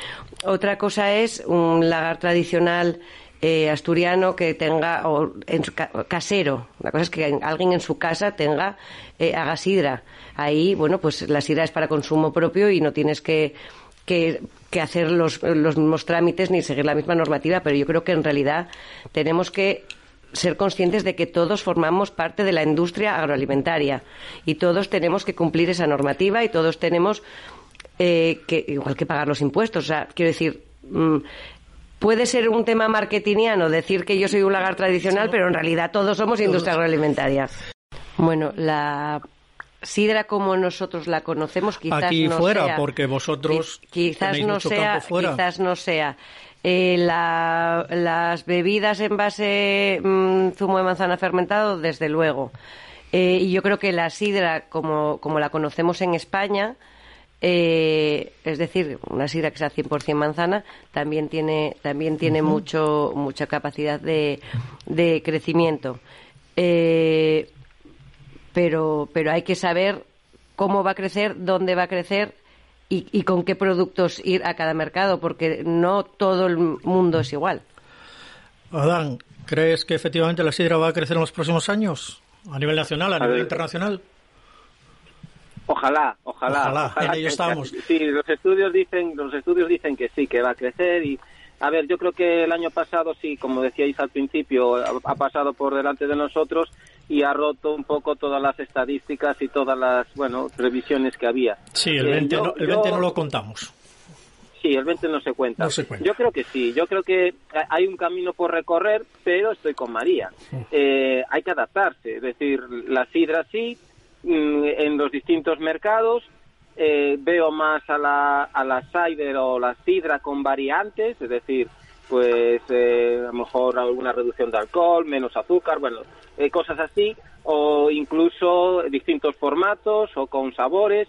Otra cosa es un lagar tradicional. Eh, asturiano que tenga o en su, casero la cosa es que alguien en su casa tenga eh, haga sidra ahí bueno pues la sidra es para consumo propio y no tienes que, que hacer los, los mismos trámites ni seguir la misma normativa, pero yo creo que en realidad tenemos que ser conscientes de que todos formamos parte de la industria agroalimentaria y todos tenemos que cumplir esa normativa y todos tenemos eh, que, igual que pagar los impuestos. O sea, quiero decir, mmm, puede ser un tema marketingiano decir que yo soy un lagar tradicional, pero en realidad todos somos industria agroalimentaria. Bueno, la sidra como nosotros la conocemos quizás Aquí no fuera, sea, porque vosotros quizás no sea, quizás no sea. Eh, la- las bebidas en base mm, zumo de manzana fermentado, desde luego. Eh, y yo creo que la sidra, como, como la conocemos en España, eh, es decir, una sidra que sea 100% manzana, también tiene, también tiene mucho, mucha capacidad de, de crecimiento. Eh, pero, pero hay que saber cómo va a crecer, dónde va a crecer y, y con qué productos ir a cada mercado, porque no todo el mundo es igual. Adán, ¿crees que efectivamente la sidra va a crecer en los próximos años? ¿A nivel nacional, a, A nivel ver. internacional? Ojalá, ojalá. Ojalá, en ello que- estamos. Sí, los estudios dicen, los estudios dicen que sí, que va a crecer y a ver, yo creo que el año pasado sí, como decíais al principio, ha, ha pasado por delante de nosotros y ha roto un poco todas las estadísticas y todas las, bueno, previsiones que había. Sí, el Eh, 20, yo- no, el yo- 20 no lo contamos. Sí, el 20 no se cuenta. No se cuenta. Yo creo que sí, yo creo que hay un camino por recorrer, pero estoy con María. Eh, hay que adaptarse, es decir, la sidra sí, mm, en los distintos mercados, eh, veo más a la, a la cider o la sidra con variantes, es decir, pues eh, a lo mejor alguna reducción de alcohol, menos azúcar, bueno, eh, cosas así, o incluso distintos formatos o con sabores.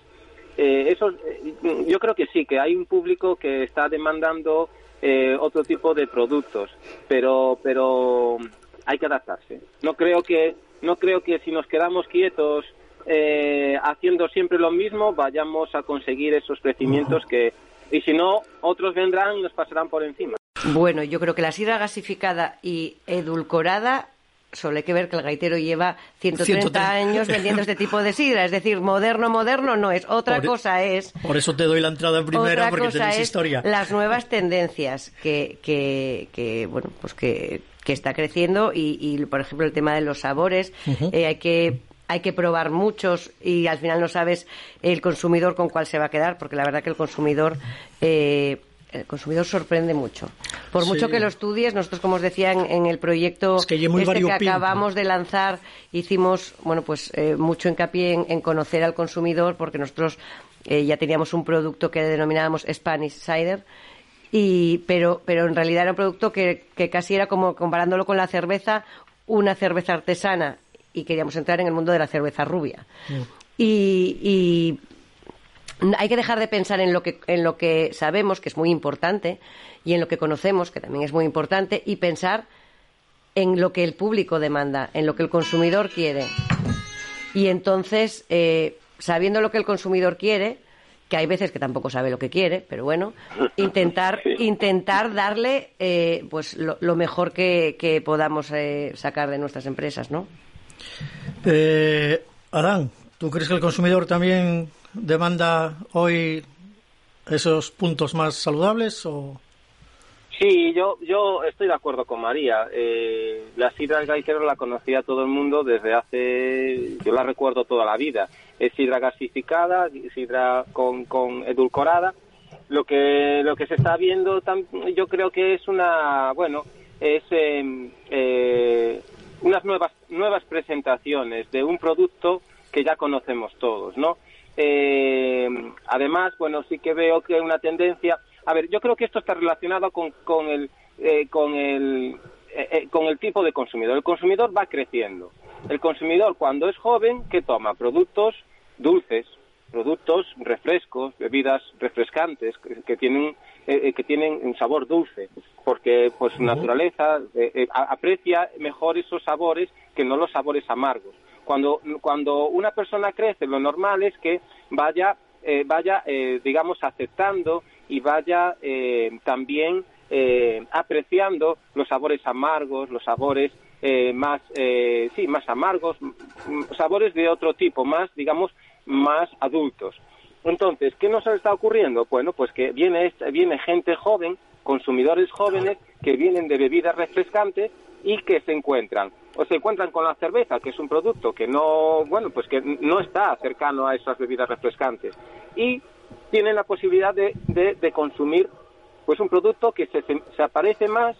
Eh, eso, eh, yo creo que sí, que hay un público que está demandando eh, otro tipo de productos, pero, pero hay que adaptarse. No creo que, no creo que si nos quedamos quietos eh, haciendo siempre lo mismo vayamos a conseguir esos crecimientos que, y si no, otros vendrán y nos pasarán por encima. Bueno, yo creo que la sidra gasificada y edulcorada, solo hay que ver que el gaitero lleva 130 130. años vendiendo este tipo de sidra. Es decir, moderno, moderno no es. Otra Por- cosa es Por eso te doy la entrada primera, Otra porque cosa tenéis es historia. las nuevas tendencias que, que, que, bueno, pues que, que está creciendo y, y, por ejemplo, el tema de los sabores. Eh, hay que hay que probar muchos y al final no sabes el consumidor con cuál se va a quedar, porque la verdad que el consumidor eh, el consumidor sorprende mucho. Por Sí. mucho que lo estudies, nosotros, como os decía en, en el proyecto que es este que acabamos de lanzar, hicimos bueno pues eh, mucho hincapié en, en conocer al consumidor, porque nosotros eh, ya teníamos un producto que denominábamos Spanish Cider, y, pero, pero en realidad era un producto que, que casi era como comparándolo con la cerveza, una cerveza artesana, y queríamos entrar en el mundo de la cerveza rubia. Y, y hay que dejar de pensar en lo que en lo que sabemos que es muy importante y en lo que conocemos que también es muy importante y pensar en lo que el público demanda en lo que el consumidor quiere. Y entonces eh, sabiendo lo que el consumidor quiere que hay veces que tampoco sabe lo que quiere pero bueno intentar intentar darle eh, pues lo, lo mejor que, que podamos eh, sacar de nuestras empresas no Eh, Adán, ¿tú crees que el consumidor también demanda hoy esos puntos más saludables o Sí, yo, yo estoy de acuerdo con María. Eh, la sidra del la conocía todo el mundo desde hace, yo la recuerdo toda la vida. Es sidra gasificada, sidra con, con edulcorada. Lo que, lo que se está viendo, yo creo que es una, bueno, es eh, eh, unas nuevas, nuevas presentaciones de un producto que ya conocemos todos, ¿no? Eh, además, bueno, sí que veo que hay una tendencia. A ver, yo creo que esto está relacionado con, con el eh, con el eh, eh, con el tipo de consumidor. El consumidor va creciendo. El consumidor cuando es joven, ¿qué toma? Productos dulces, productos refrescos, bebidas refrescantes que, que tienen eh, eh, que tienen un sabor dulce, porque pues su naturaleza aprecia mejor esos sabores que no los sabores amargos. Cuando cuando una persona crece, lo normal es que vaya eh, vaya eh, digamos aceptando y vaya eh, también eh, apreciando los sabores amargos, los sabores eh, más eh, sí más amargos, m- m- sabores de otro tipo, más digamos más adultos. Entonces, ¿qué nos está ocurriendo? Bueno, pues que viene, viene gente joven, consumidores jóvenes, que vienen de bebidas refrescantes y que se encuentran, o se encuentran con la cerveza, que es un producto que no, bueno, pues que no está cercano a esas bebidas refrescantes. Y tienen la posibilidad de, de- consumir, pues un producto que se, se- aparece más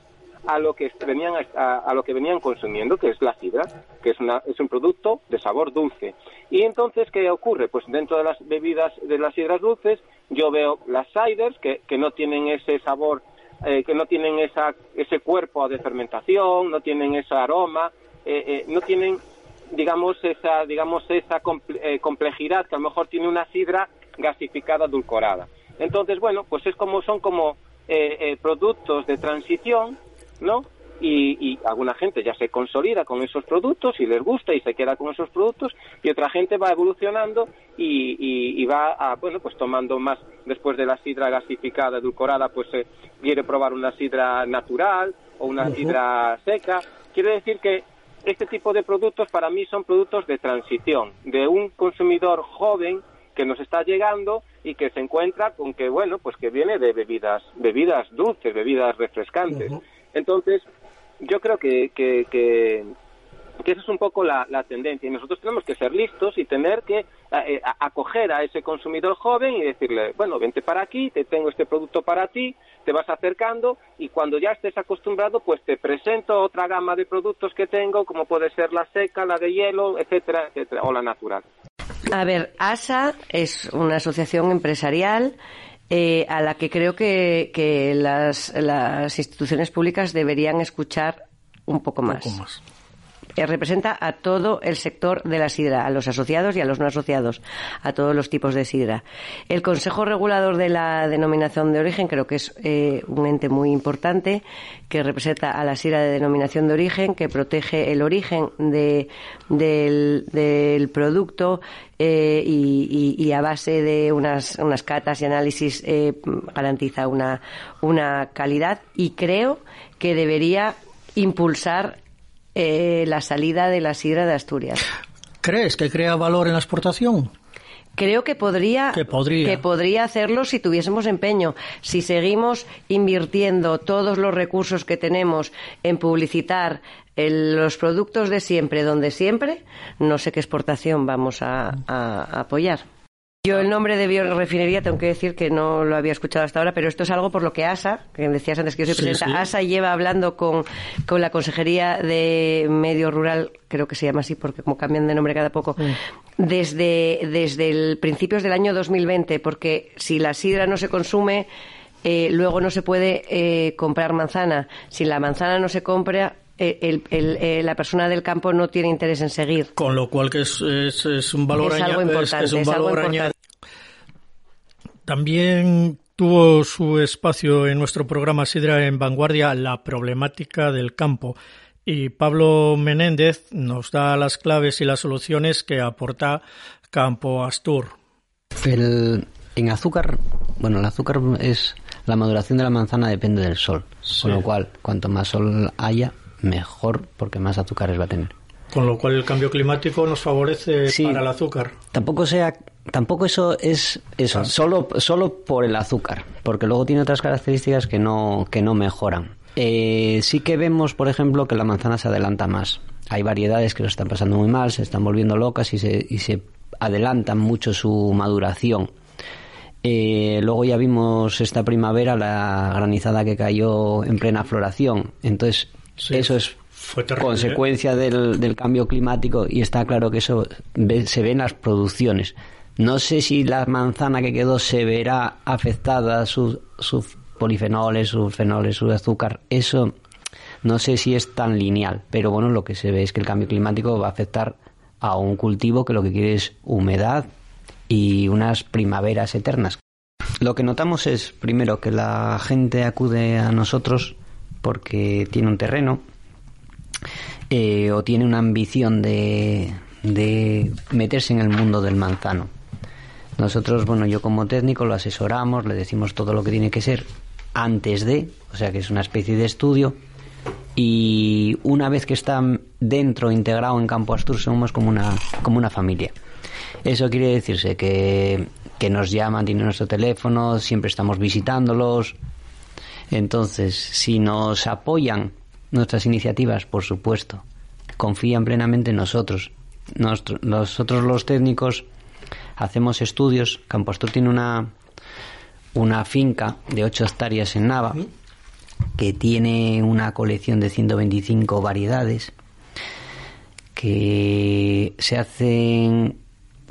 a lo que venían a, lo que venían consumiendo, que es la sidra, que es, una, es un producto de sabor dulce. Y entonces, ¿qué ocurre? Pues dentro de las bebidas de las sidras dulces, yo veo las ciders que, que no tienen ese sabor, eh, que no tienen esa, ese cuerpo de fermentación, no tienen ese aroma, eh, eh, no tienen digamos esa digamos esa complejidad que a lo mejor tiene una sidra gasificada adulcorada. Entonces, bueno, pues es como son como productos de transición ¿no? Y, alguna gente ya se consolida con esos productos y les gusta y se queda con esos productos y otra gente va evolucionando y, va a, bueno pues tomando más después de la sidra gasificada edulcorada pues se quiere probar una sidra natural o una sidra seca quiere decir que este tipo de productos para mí son productos de transición de un consumidor joven que nos está llegando y que se encuentra con que bueno pues que viene de bebidas bebidas dulces bebidas refrescantes. Entonces, yo creo que, que, que, esa es un poco la, tendencia y nosotros tenemos que ser listos y tener que eh, acoger a ese consumidor joven y decirle, bueno, vente para aquí, te tengo este producto para ti, te vas acercando y cuando ya estés acostumbrado, pues te presento otra gama de productos que tengo, como puede ser la seca, la de hielo, etcétera, etcétera, o la natural. A ver, ASA es una asociación empresarial eh, a la que creo que, que las, las, instituciones públicas deberían escuchar un poco más. Un poco más. Eh, representa a todo el sector de la sidra, a los asociados y a los no asociados, a todos los tipos de sidra. El Consejo Regulador de la Denominación de Origen creo que es eh, un ente muy importante que representa a la sidra de denominación de origen, que protege el origen de, del, producto eh, y, a base de unas, unas catas y análisis garantiza una, una calidad y creo que debería impulsar eh, la salida de la sidra de Asturias. ¿Crees que crea valor en la exportación? Creo que podría, que podría, que podría. hacerlo si tuviésemos empeño. Si seguimos invirtiendo todos los recursos que tenemos en publicitar los productos de siempre, donde siempre, no sé qué exportación vamos a apoyar. Yo el nombre de biorefinería tengo que decir que no lo había escuchado hasta ahora, pero esto es algo por lo que ASA, que decías antes que yo soy presidenta, ASA lleva hablando con, con, la Consejería de Medio Rural, creo que se llama así porque como cambian de nombre cada poco, desde, desde el principios del año 2020, porque si la sidra no se consume, eh, luego no se puede eh, comprar manzana. Si la manzana no se compra, eh, la persona del campo no tiene interés en seguir. Con lo cual que es, es, un valor, añadido. También tuvo su espacio en nuestro programa Sidra en Vanguardia la problemática del campo y Pablo Menéndez nos da las claves y las soluciones que aporta Campo Astur. en azúcar, bueno, el azúcar es la maduración de la manzana depende del sol, con lo cual cuanto más sol haya, mejor porque más azúcares va a tener. Con lo cual el cambio climático nos favorece para el azúcar. Tampoco sea, tampoco eso es eso, solo, solo por el azúcar, porque luego tiene otras características que no, que no mejoran. Eh, sí que vemos, por ejemplo, que la manzana se adelanta más. Hay variedades que lo están pasando muy mal, se están volviendo locas y se, y se adelantan mucho su maduración. Eh, luego ya vimos esta primavera la granizada que cayó en plena floración. Entonces, eso es consecuencia del, del, cambio climático y está claro que eso se ve en las producciones. No sé si la manzana que quedó se verá afectada, sus polifenoles, sus fenoles, su azúcar. Eso no sé si es tan lineal, pero bueno, lo que se ve es que el cambio climático va a afectar a un cultivo que lo que quiere es humedad y unas primaveras eternas. Lo que notamos es, primero, que la gente acude a nosotros porque tiene un terreno eh, o tiene una ambición de, de meterse en el mundo del manzano. Nosotros, bueno, yo como técnico lo asesoramos, le decimos todo lo que tiene que ser antes de, o sea que es una especie de estudio, y una vez que está dentro, integrado en Campo Astur, somos como una, como una familia. Eso quiere decirse que, que nos llaman, tienen nuestro teléfono, siempre estamos visitándolos, entonces, si nos apoyan nuestras iniciativas, por supuesto, confían plenamente en nosotros. nosotros los técnicos hacemos estudios. Campostur tiene una, una finca de 8 hectáreas en Nava que tiene una colección de 125 variedades, que se hacen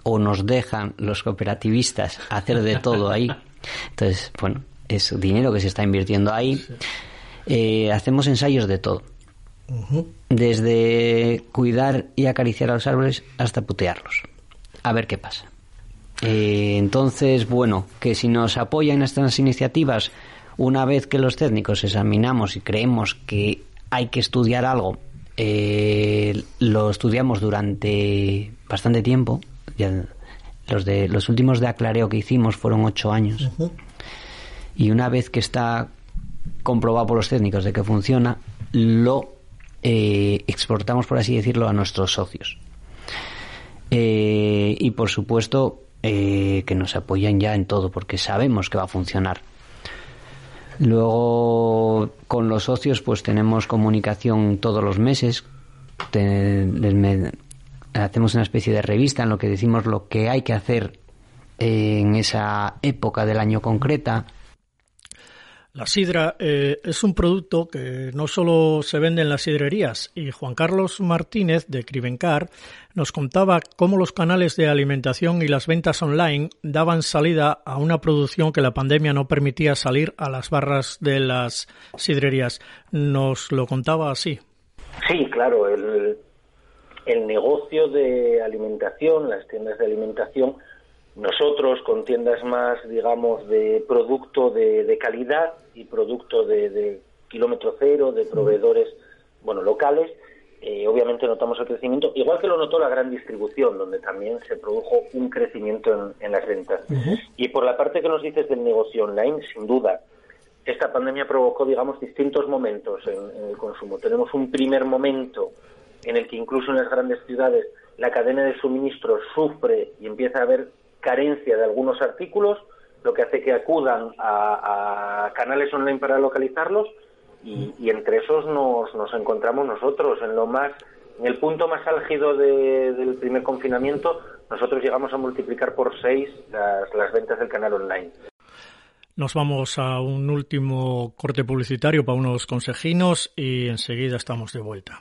o nos dejan los cooperativistas hacer de todo ahí. Entonces, bueno, es dinero que se está invirtiendo ahí. Eh, hacemos ensayos de todo. Desde cuidar y acariciar a los árboles hasta putearlos. A ver qué pasa. Eh, entonces, bueno, que si nos apoyan estas iniciativas, una vez que los técnicos examinamos y creemos que hay que estudiar algo, eh, lo estudiamos durante bastante tiempo. los, de, los últimos de aclareo que hicimos fueron ocho años. Y una vez que está comprobado por los técnicos de que funciona, lo eh, exportamos, por así decirlo, a nuestros socios. Eh, y por supuesto eh, que nos apoyan ya en todo, porque sabemos que va a funcionar. Luego con los socios pues tenemos comunicación todos los meses. hacemos una especie de revista en lo que decimos lo que hay que hacer en esa época del año concreta la sidra eh, es un producto que no solo se vende en las sidrerías y Juan Carlos Martínez de Crivencar nos contaba cómo los canales de alimentación y las ventas online daban salida a una producción que la pandemia no permitía salir a las barras de las sidrerías. Nos lo contaba así. Sí, claro, el, el negocio de alimentación, las tiendas de alimentación, nosotros con tiendas más, digamos, de producto de, calidad y producto de, kilómetro cero, de proveedores, bueno, locales, eh, obviamente notamos el crecimiento, igual que lo notó la gran distribución, donde también se produjo un crecimiento en, las ventas. Y por la parte que nos dices del negocio online, sin duda, esta pandemia provocó, digamos, distintos momentos en el consumo. Tenemos un primer momento en el que incluso en las grandes ciudades la cadena de suministro sufre y empieza a haber carencia de algunos artículos, lo que hace que acudan a, canales online para localizarlos y, entre esos nos, nos, encontramos nosotros en lo más en el punto más álgido del primer confinamiento nosotros llegamos a multiplicar por seis las, las ventas del canal online. Nos vamos a un último corte publicitario para unos consejinos y enseguida estamos de vuelta.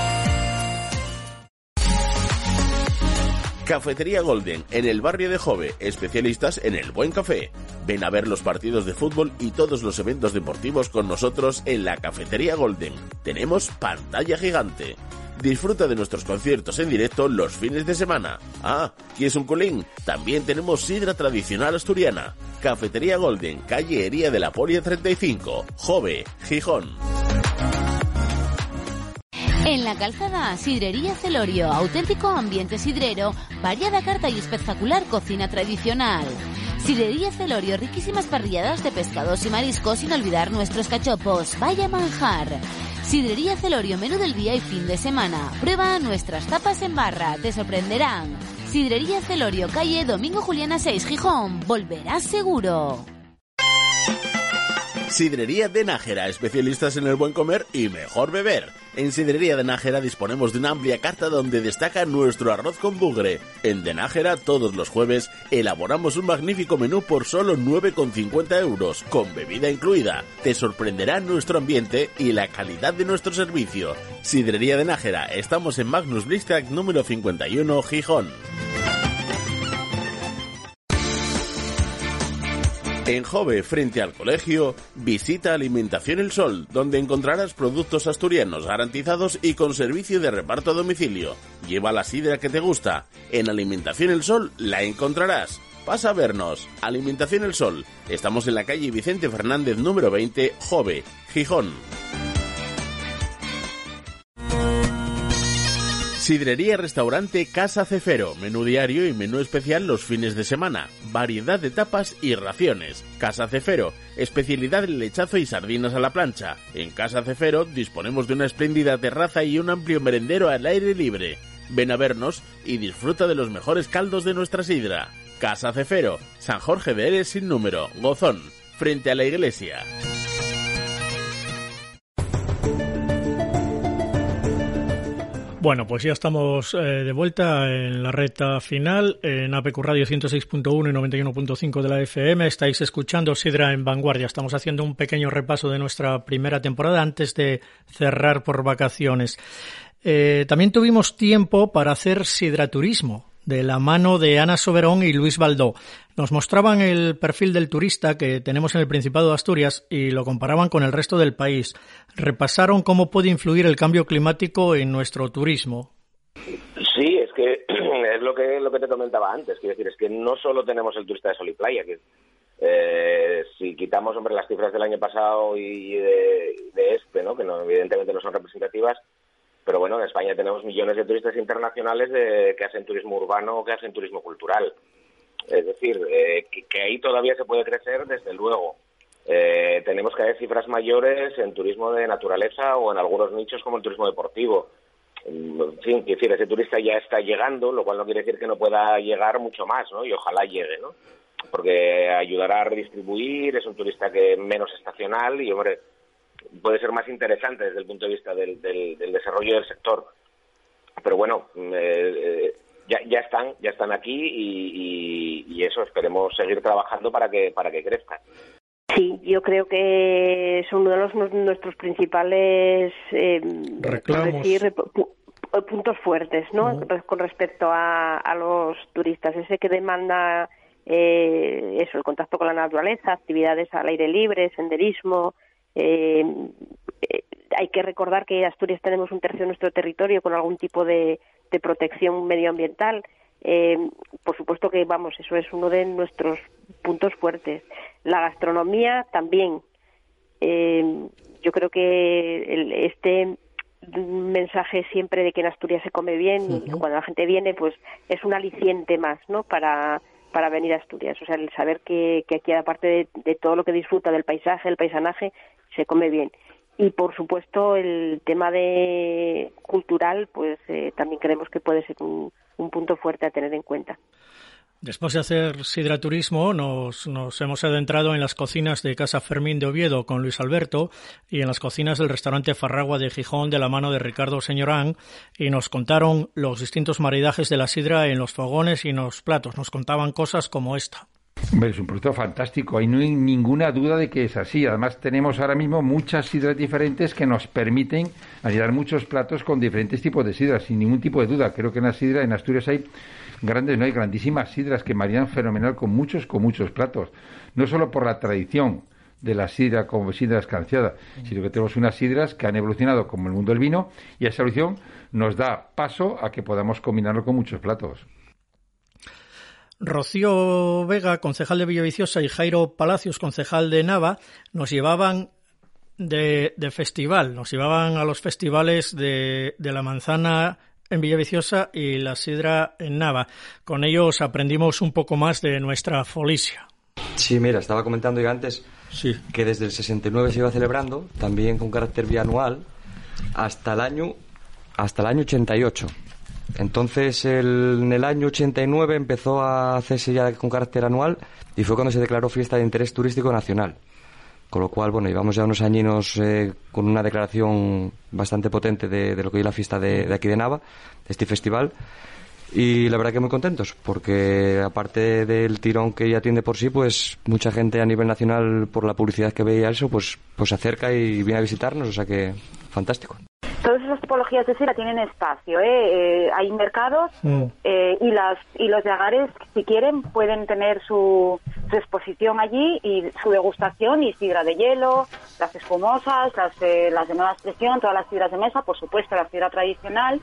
Cafetería Golden, en el barrio de Jove, especialistas en el buen café. Ven a ver los partidos de fútbol y todos los eventos deportivos con nosotros en la Cafetería Golden. Tenemos pantalla gigante. Disfruta de nuestros conciertos en directo los fines de semana. Ah, ¿quieres un colín? También tenemos sidra tradicional asturiana. Cafetería Golden, calle Hería de la Polia 35, Jove, Gijón. En la calzada, Sidrería Celorio, auténtico ambiente sidrero, variada carta y espectacular cocina tradicional. Sidrería Celorio, riquísimas parrilladas de pescados y mariscos sin olvidar nuestros cachopos. Vaya manjar. Sidrería Celorio, menú del día y fin de semana. Prueba nuestras tapas en barra, te sorprenderán. Sidrería Celorio, calle Domingo Juliana 6, Gijón. Volverás seguro. Sidrería de Nájera, especialistas en el buen comer y mejor beber. En Sidrería de Nájera disponemos de una amplia carta donde destaca nuestro arroz con bugre. En De Nájera, todos los jueves, elaboramos un magnífico menú por solo 9,50 euros, con bebida incluida. Te sorprenderá nuestro ambiente y la calidad de nuestro servicio. Sidrería de Nájera, estamos en Magnus Blistac número 51, Gijón. En Jove, frente al colegio, visita Alimentación El Sol, donde encontrarás productos asturianos garantizados y con servicio de reparto a domicilio. Lleva la sidra que te gusta. En Alimentación El Sol la encontrarás. Pasa a vernos. Alimentación El Sol. Estamos en la calle Vicente Fernández número 20, Jove, Gijón. Sidrería Restaurante Casa Cefero, menú diario y menú especial los fines de semana, variedad de tapas y raciones. Casa Cefero, especialidad en lechazo y sardinas a la plancha. En Casa Cefero disponemos de una espléndida terraza y un amplio merendero al aire libre. Ven a vernos y disfruta de los mejores caldos de nuestra sidra. Casa Cefero, San Jorge de Eres sin número, Gozón, frente a la iglesia. Bueno, pues ya estamos eh, de vuelta en la recta final en APQ Radio 106.1 y 91.5 de la FM. Estáis escuchando Sidra en Vanguardia. Estamos haciendo un pequeño repaso de nuestra primera temporada antes de cerrar por vacaciones. Eh, también tuvimos tiempo para hacer sidraturismo de la mano de Ana Soberón y Luis Baldó. Nos mostraban el perfil del turista que tenemos en el Principado de Asturias y lo comparaban con el resto del país. Repasaron cómo puede influir el cambio climático en nuestro turismo. Sí, es que es lo que te comentaba antes. Quiero decir, es que no solo tenemos el turista de sol y playa, que eh, si quitamos hombre las cifras del año pasado y de, de este, ¿no? que no, evidentemente no son representativas, pero bueno, en España tenemos millones de turistas internacionales de, que hacen turismo urbano que hacen turismo cultural. Es decir, eh, que, ahí todavía se puede crecer, desde luego. Eh, tenemos que haber cifras mayores en turismo de naturaleza o en algunos nichos como el turismo deportivo. En fin, decir, ese turista ya está llegando, lo cual no quiere decir que no pueda llegar mucho más, ¿no? Y ojalá llegue, ¿no? Porque ayudará a redistribuir, es un turista que menos estacional y, hombre, puede ser más interesante desde el punto de vista del, desarrollo del sector. Pero bueno, eh, eh, ya, ya están, ya están aquí y, eso esperemos seguir trabajando para que para que crezcan. Sí, yo creo que son uno de los, nuestros principales eh, decir, puntos fuertes, ¿no? Con respecto a, a los turistas, ese que demanda eh, eso, el contacto con la naturaleza, actividades al aire libre, senderismo, eh, eh, hay que recordar que Asturias tenemos un tercio de nuestro territorio con algún tipo de, protección medioambiental. Eh, por supuesto que, vamos, eso es uno de nuestros puntos fuertes. La gastronomía también. Eh, yo creo que este mensaje siempre de que en Asturias se come bien y cuando la gente viene, pues es un aliciente más, ¿no? Para, para venir a Asturias. O sea, el saber que, que aquí, aparte de, de, todo lo que disfruta del paisaje, el paisanaje, se come bien. Y por supuesto el tema de cultural, pues eh, también creemos que puede ser un, punto fuerte a tener en cuenta. Después de hacer sidraturismo, nos, nos, hemos adentrado en las cocinas de Casa Fermín de Oviedo con Luis Alberto y en las cocinas del restaurante Farragua de Gijón de la mano de Ricardo Señorán y nos contaron los distintos maridajes de la sidra en los fogones y en los platos. Nos contaban cosas como esta es un producto fantástico, ahí no hay ninguna duda de que es así. Además, tenemos ahora mismo muchas sidras diferentes que nos permiten añadir muchos platos con diferentes tipos de sidras, sin ningún tipo de duda. Creo que en la sidra, en Asturias hay grandes, no hay grandísimas sidras que marían fenomenal con muchos, con muchos platos. No solo por la tradición de la sidra como sidra escanciada, sino que tenemos unas sidras que han evolucionado como el mundo del vino y esa evolución nos da paso a que podamos combinarlo con muchos platos. Rocío Vega, concejal de Villaviciosa, y Jairo Palacios, concejal de Nava, nos llevaban de, festival, nos llevaban a los festivales de, la manzana en Villaviciosa y la sidra en Nava. Con ellos aprendimos un poco más de nuestra folicia. Sí, mira, estaba comentando yo antes que desde el 69 se iba celebrando, también con carácter bianual, hasta el año hasta el año 88. Entonces, en el año 89 empezó a hacerse ya con carácter anual y fue cuando se declaró fiesta de interés turístico nacional. Con lo cual, bueno, llevamos ya unos añinos eh, con una declaración bastante potente de, lo que es la fiesta de, aquí de Nava, de este festival. Y la verdad que muy contentos, porque aparte del tirón que ya tiene por sí, pues mucha gente a nivel nacional, por la publicidad que veía eso, pues, pues se acerca y viene a visitarnos, o sea que fantástico todas esas tipologías de sidra tienen espacio. ¿eh? eh hay mercados mm. eh, y, las, y los yagares, si quieren, pueden tener su, exposición allí y su degustación y sidra de hielo, las espumosas, las, eh, las de nueva expresión, todas las sidras de mesa, por supuesto, la sidra tradicional.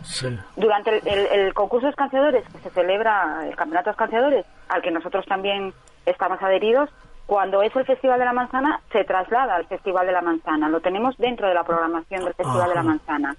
Durante el, el, concurso de escanciadores que se celebra, el campeonato de escanciadores, al que nosotros también estamos adheridos, cuando es el Festival de la Manzana, se traslada al Festival de la Manzana. Lo tenemos dentro de la programación del Festival de la Manzana.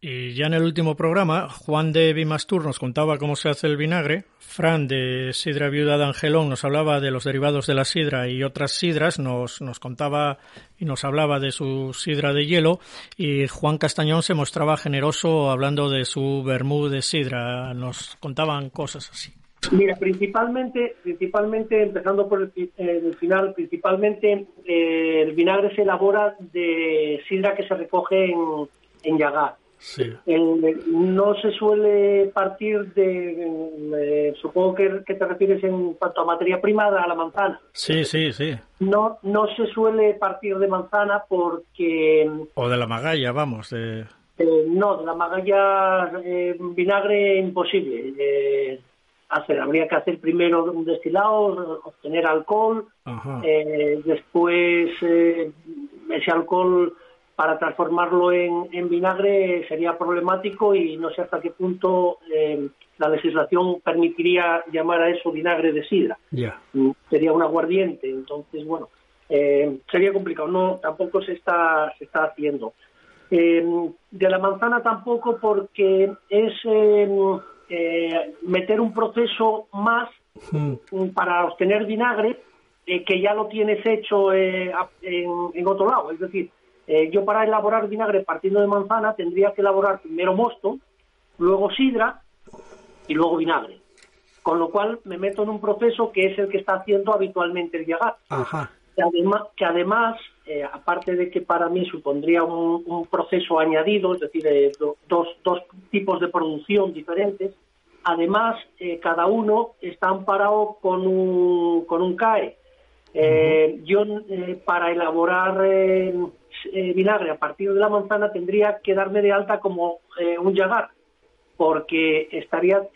Y ya en el último programa, Juan de Bimastur nos contaba cómo se hace el vinagre, Fran de Sidra Viuda de Angelón nos hablaba de los derivados de la sidra y otras sidras, nos, nos contaba y nos hablaba de su sidra de hielo y Juan Castañón se mostraba generoso hablando de su vermú de sidra, nos contaban cosas así. Mira, principalmente, principalmente empezando por el, final, principalmente eh, el vinagre se elabora de sidra que se recoge en, en Yagar. no se suele partir de, supongo que, te refieres en cuanto a materia prima a la manzana. Sí, sí, sí. No, no se suele partir de manzana porque... O de la magalla, vamos, de... Eh, no, de la magalla eh, vinagre imposible. Eh, hacer. Habría que hacer primero un destilado, obtener alcohol, eh, después eh, ese alcohol para transformarlo en, vinagre sería problemático y no sé hasta qué punto eh, la legislación permitiría llamar a eso vinagre de sidra. Mm, sería un aguardiente, entonces bueno, sería complicado. No, tampoco se está se está haciendo. de la manzana tampoco porque es eh, meter un proceso más hmm. para obtener vinagre eh, que ya lo tienes hecho eh, en, otro lado. Es decir, yo para elaborar vinagre partiendo de manzana tendría que elaborar primero mosto, luego sidra y luego vinagre. Con lo cual me meto en un proceso que es el que está haciendo habitualmente el Yagar. Que además, que además aparte de que para mí supondría un, proceso añadido, es decir, dos, dos tipos de producción diferentes, Además, eh, cada uno está amparado con un, con un CAE. Eh, yo, eh, para elaborar vinagre a partir de la manzana, tendría que darme de alta como un yagar, porque estaría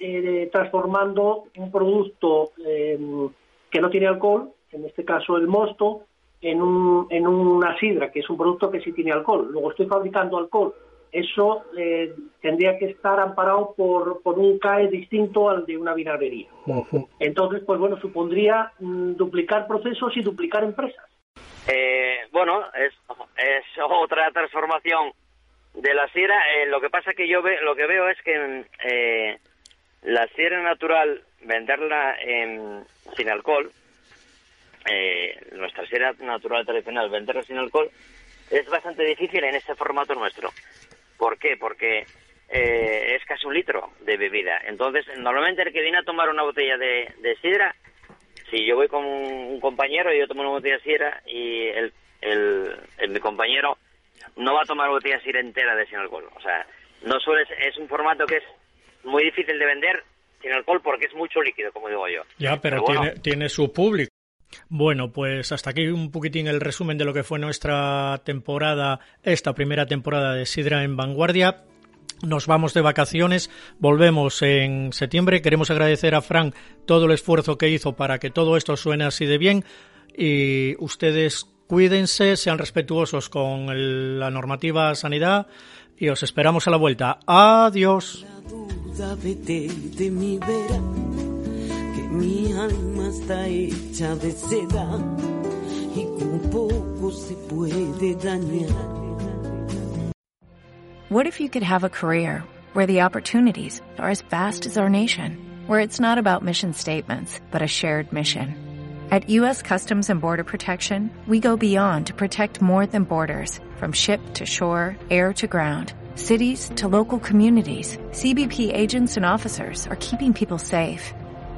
transformando un producto que no tiene alcohol, en este caso el mosto, en, un, en una sidra, que es un producto que sí tiene alcohol. Luego estoy fabricando alcohol eso eh, tendría que estar amparado por, por un CAE distinto al de una vinagrería. Entonces, pues bueno, supondría mm, duplicar procesos y duplicar empresas. Eh, bueno, es, es otra transformación de la sierra. Eh, lo que pasa que yo ve, lo que veo es que eh, la sierra natural, venderla en, sin alcohol, nuestra sierra natural tradicional, venderla sin alcohol, es bastante difícil en este formato nuestro. ¿Por qué? Porque eh, es casi un litro de bebida. Entonces, normalmente el que viene a tomar una botella de, sidra, si yo voy con un compañero y yo tomo una botella de sidra y el, el, mi compañero no va a tomar botella de sidra entera de sin alcohol. O sea, no suele, es un formato que es muy difícil de vender sin alcohol porque es mucho líquido, como digo yo. Ya, pero, tiene, tiene su público. Bueno, pues hasta aquí un poquitín el resumen de lo que fue nuestra temporada, esta primera temporada de Sidra en Vanguardia. Nos vamos de vacaciones, volvemos en septiembre. Queremos agradecer a Frank todo el esfuerzo que hizo para que todo esto suene así de bien y ustedes cuídense, sean respetuosos con la normativa sanidad y os esperamos a la vuelta. Adiós alma está hecha de seda y con poco se puede dañar. What if you could have a career where the opportunities are as vast as our nation, where it's not about mission statements, but a shared mission? At U.S. Customs and Border Protection, we go beyond to protect more than borders, from ship to shore, air to ground, cities to local communities. CBP agents and officers are keeping people safe.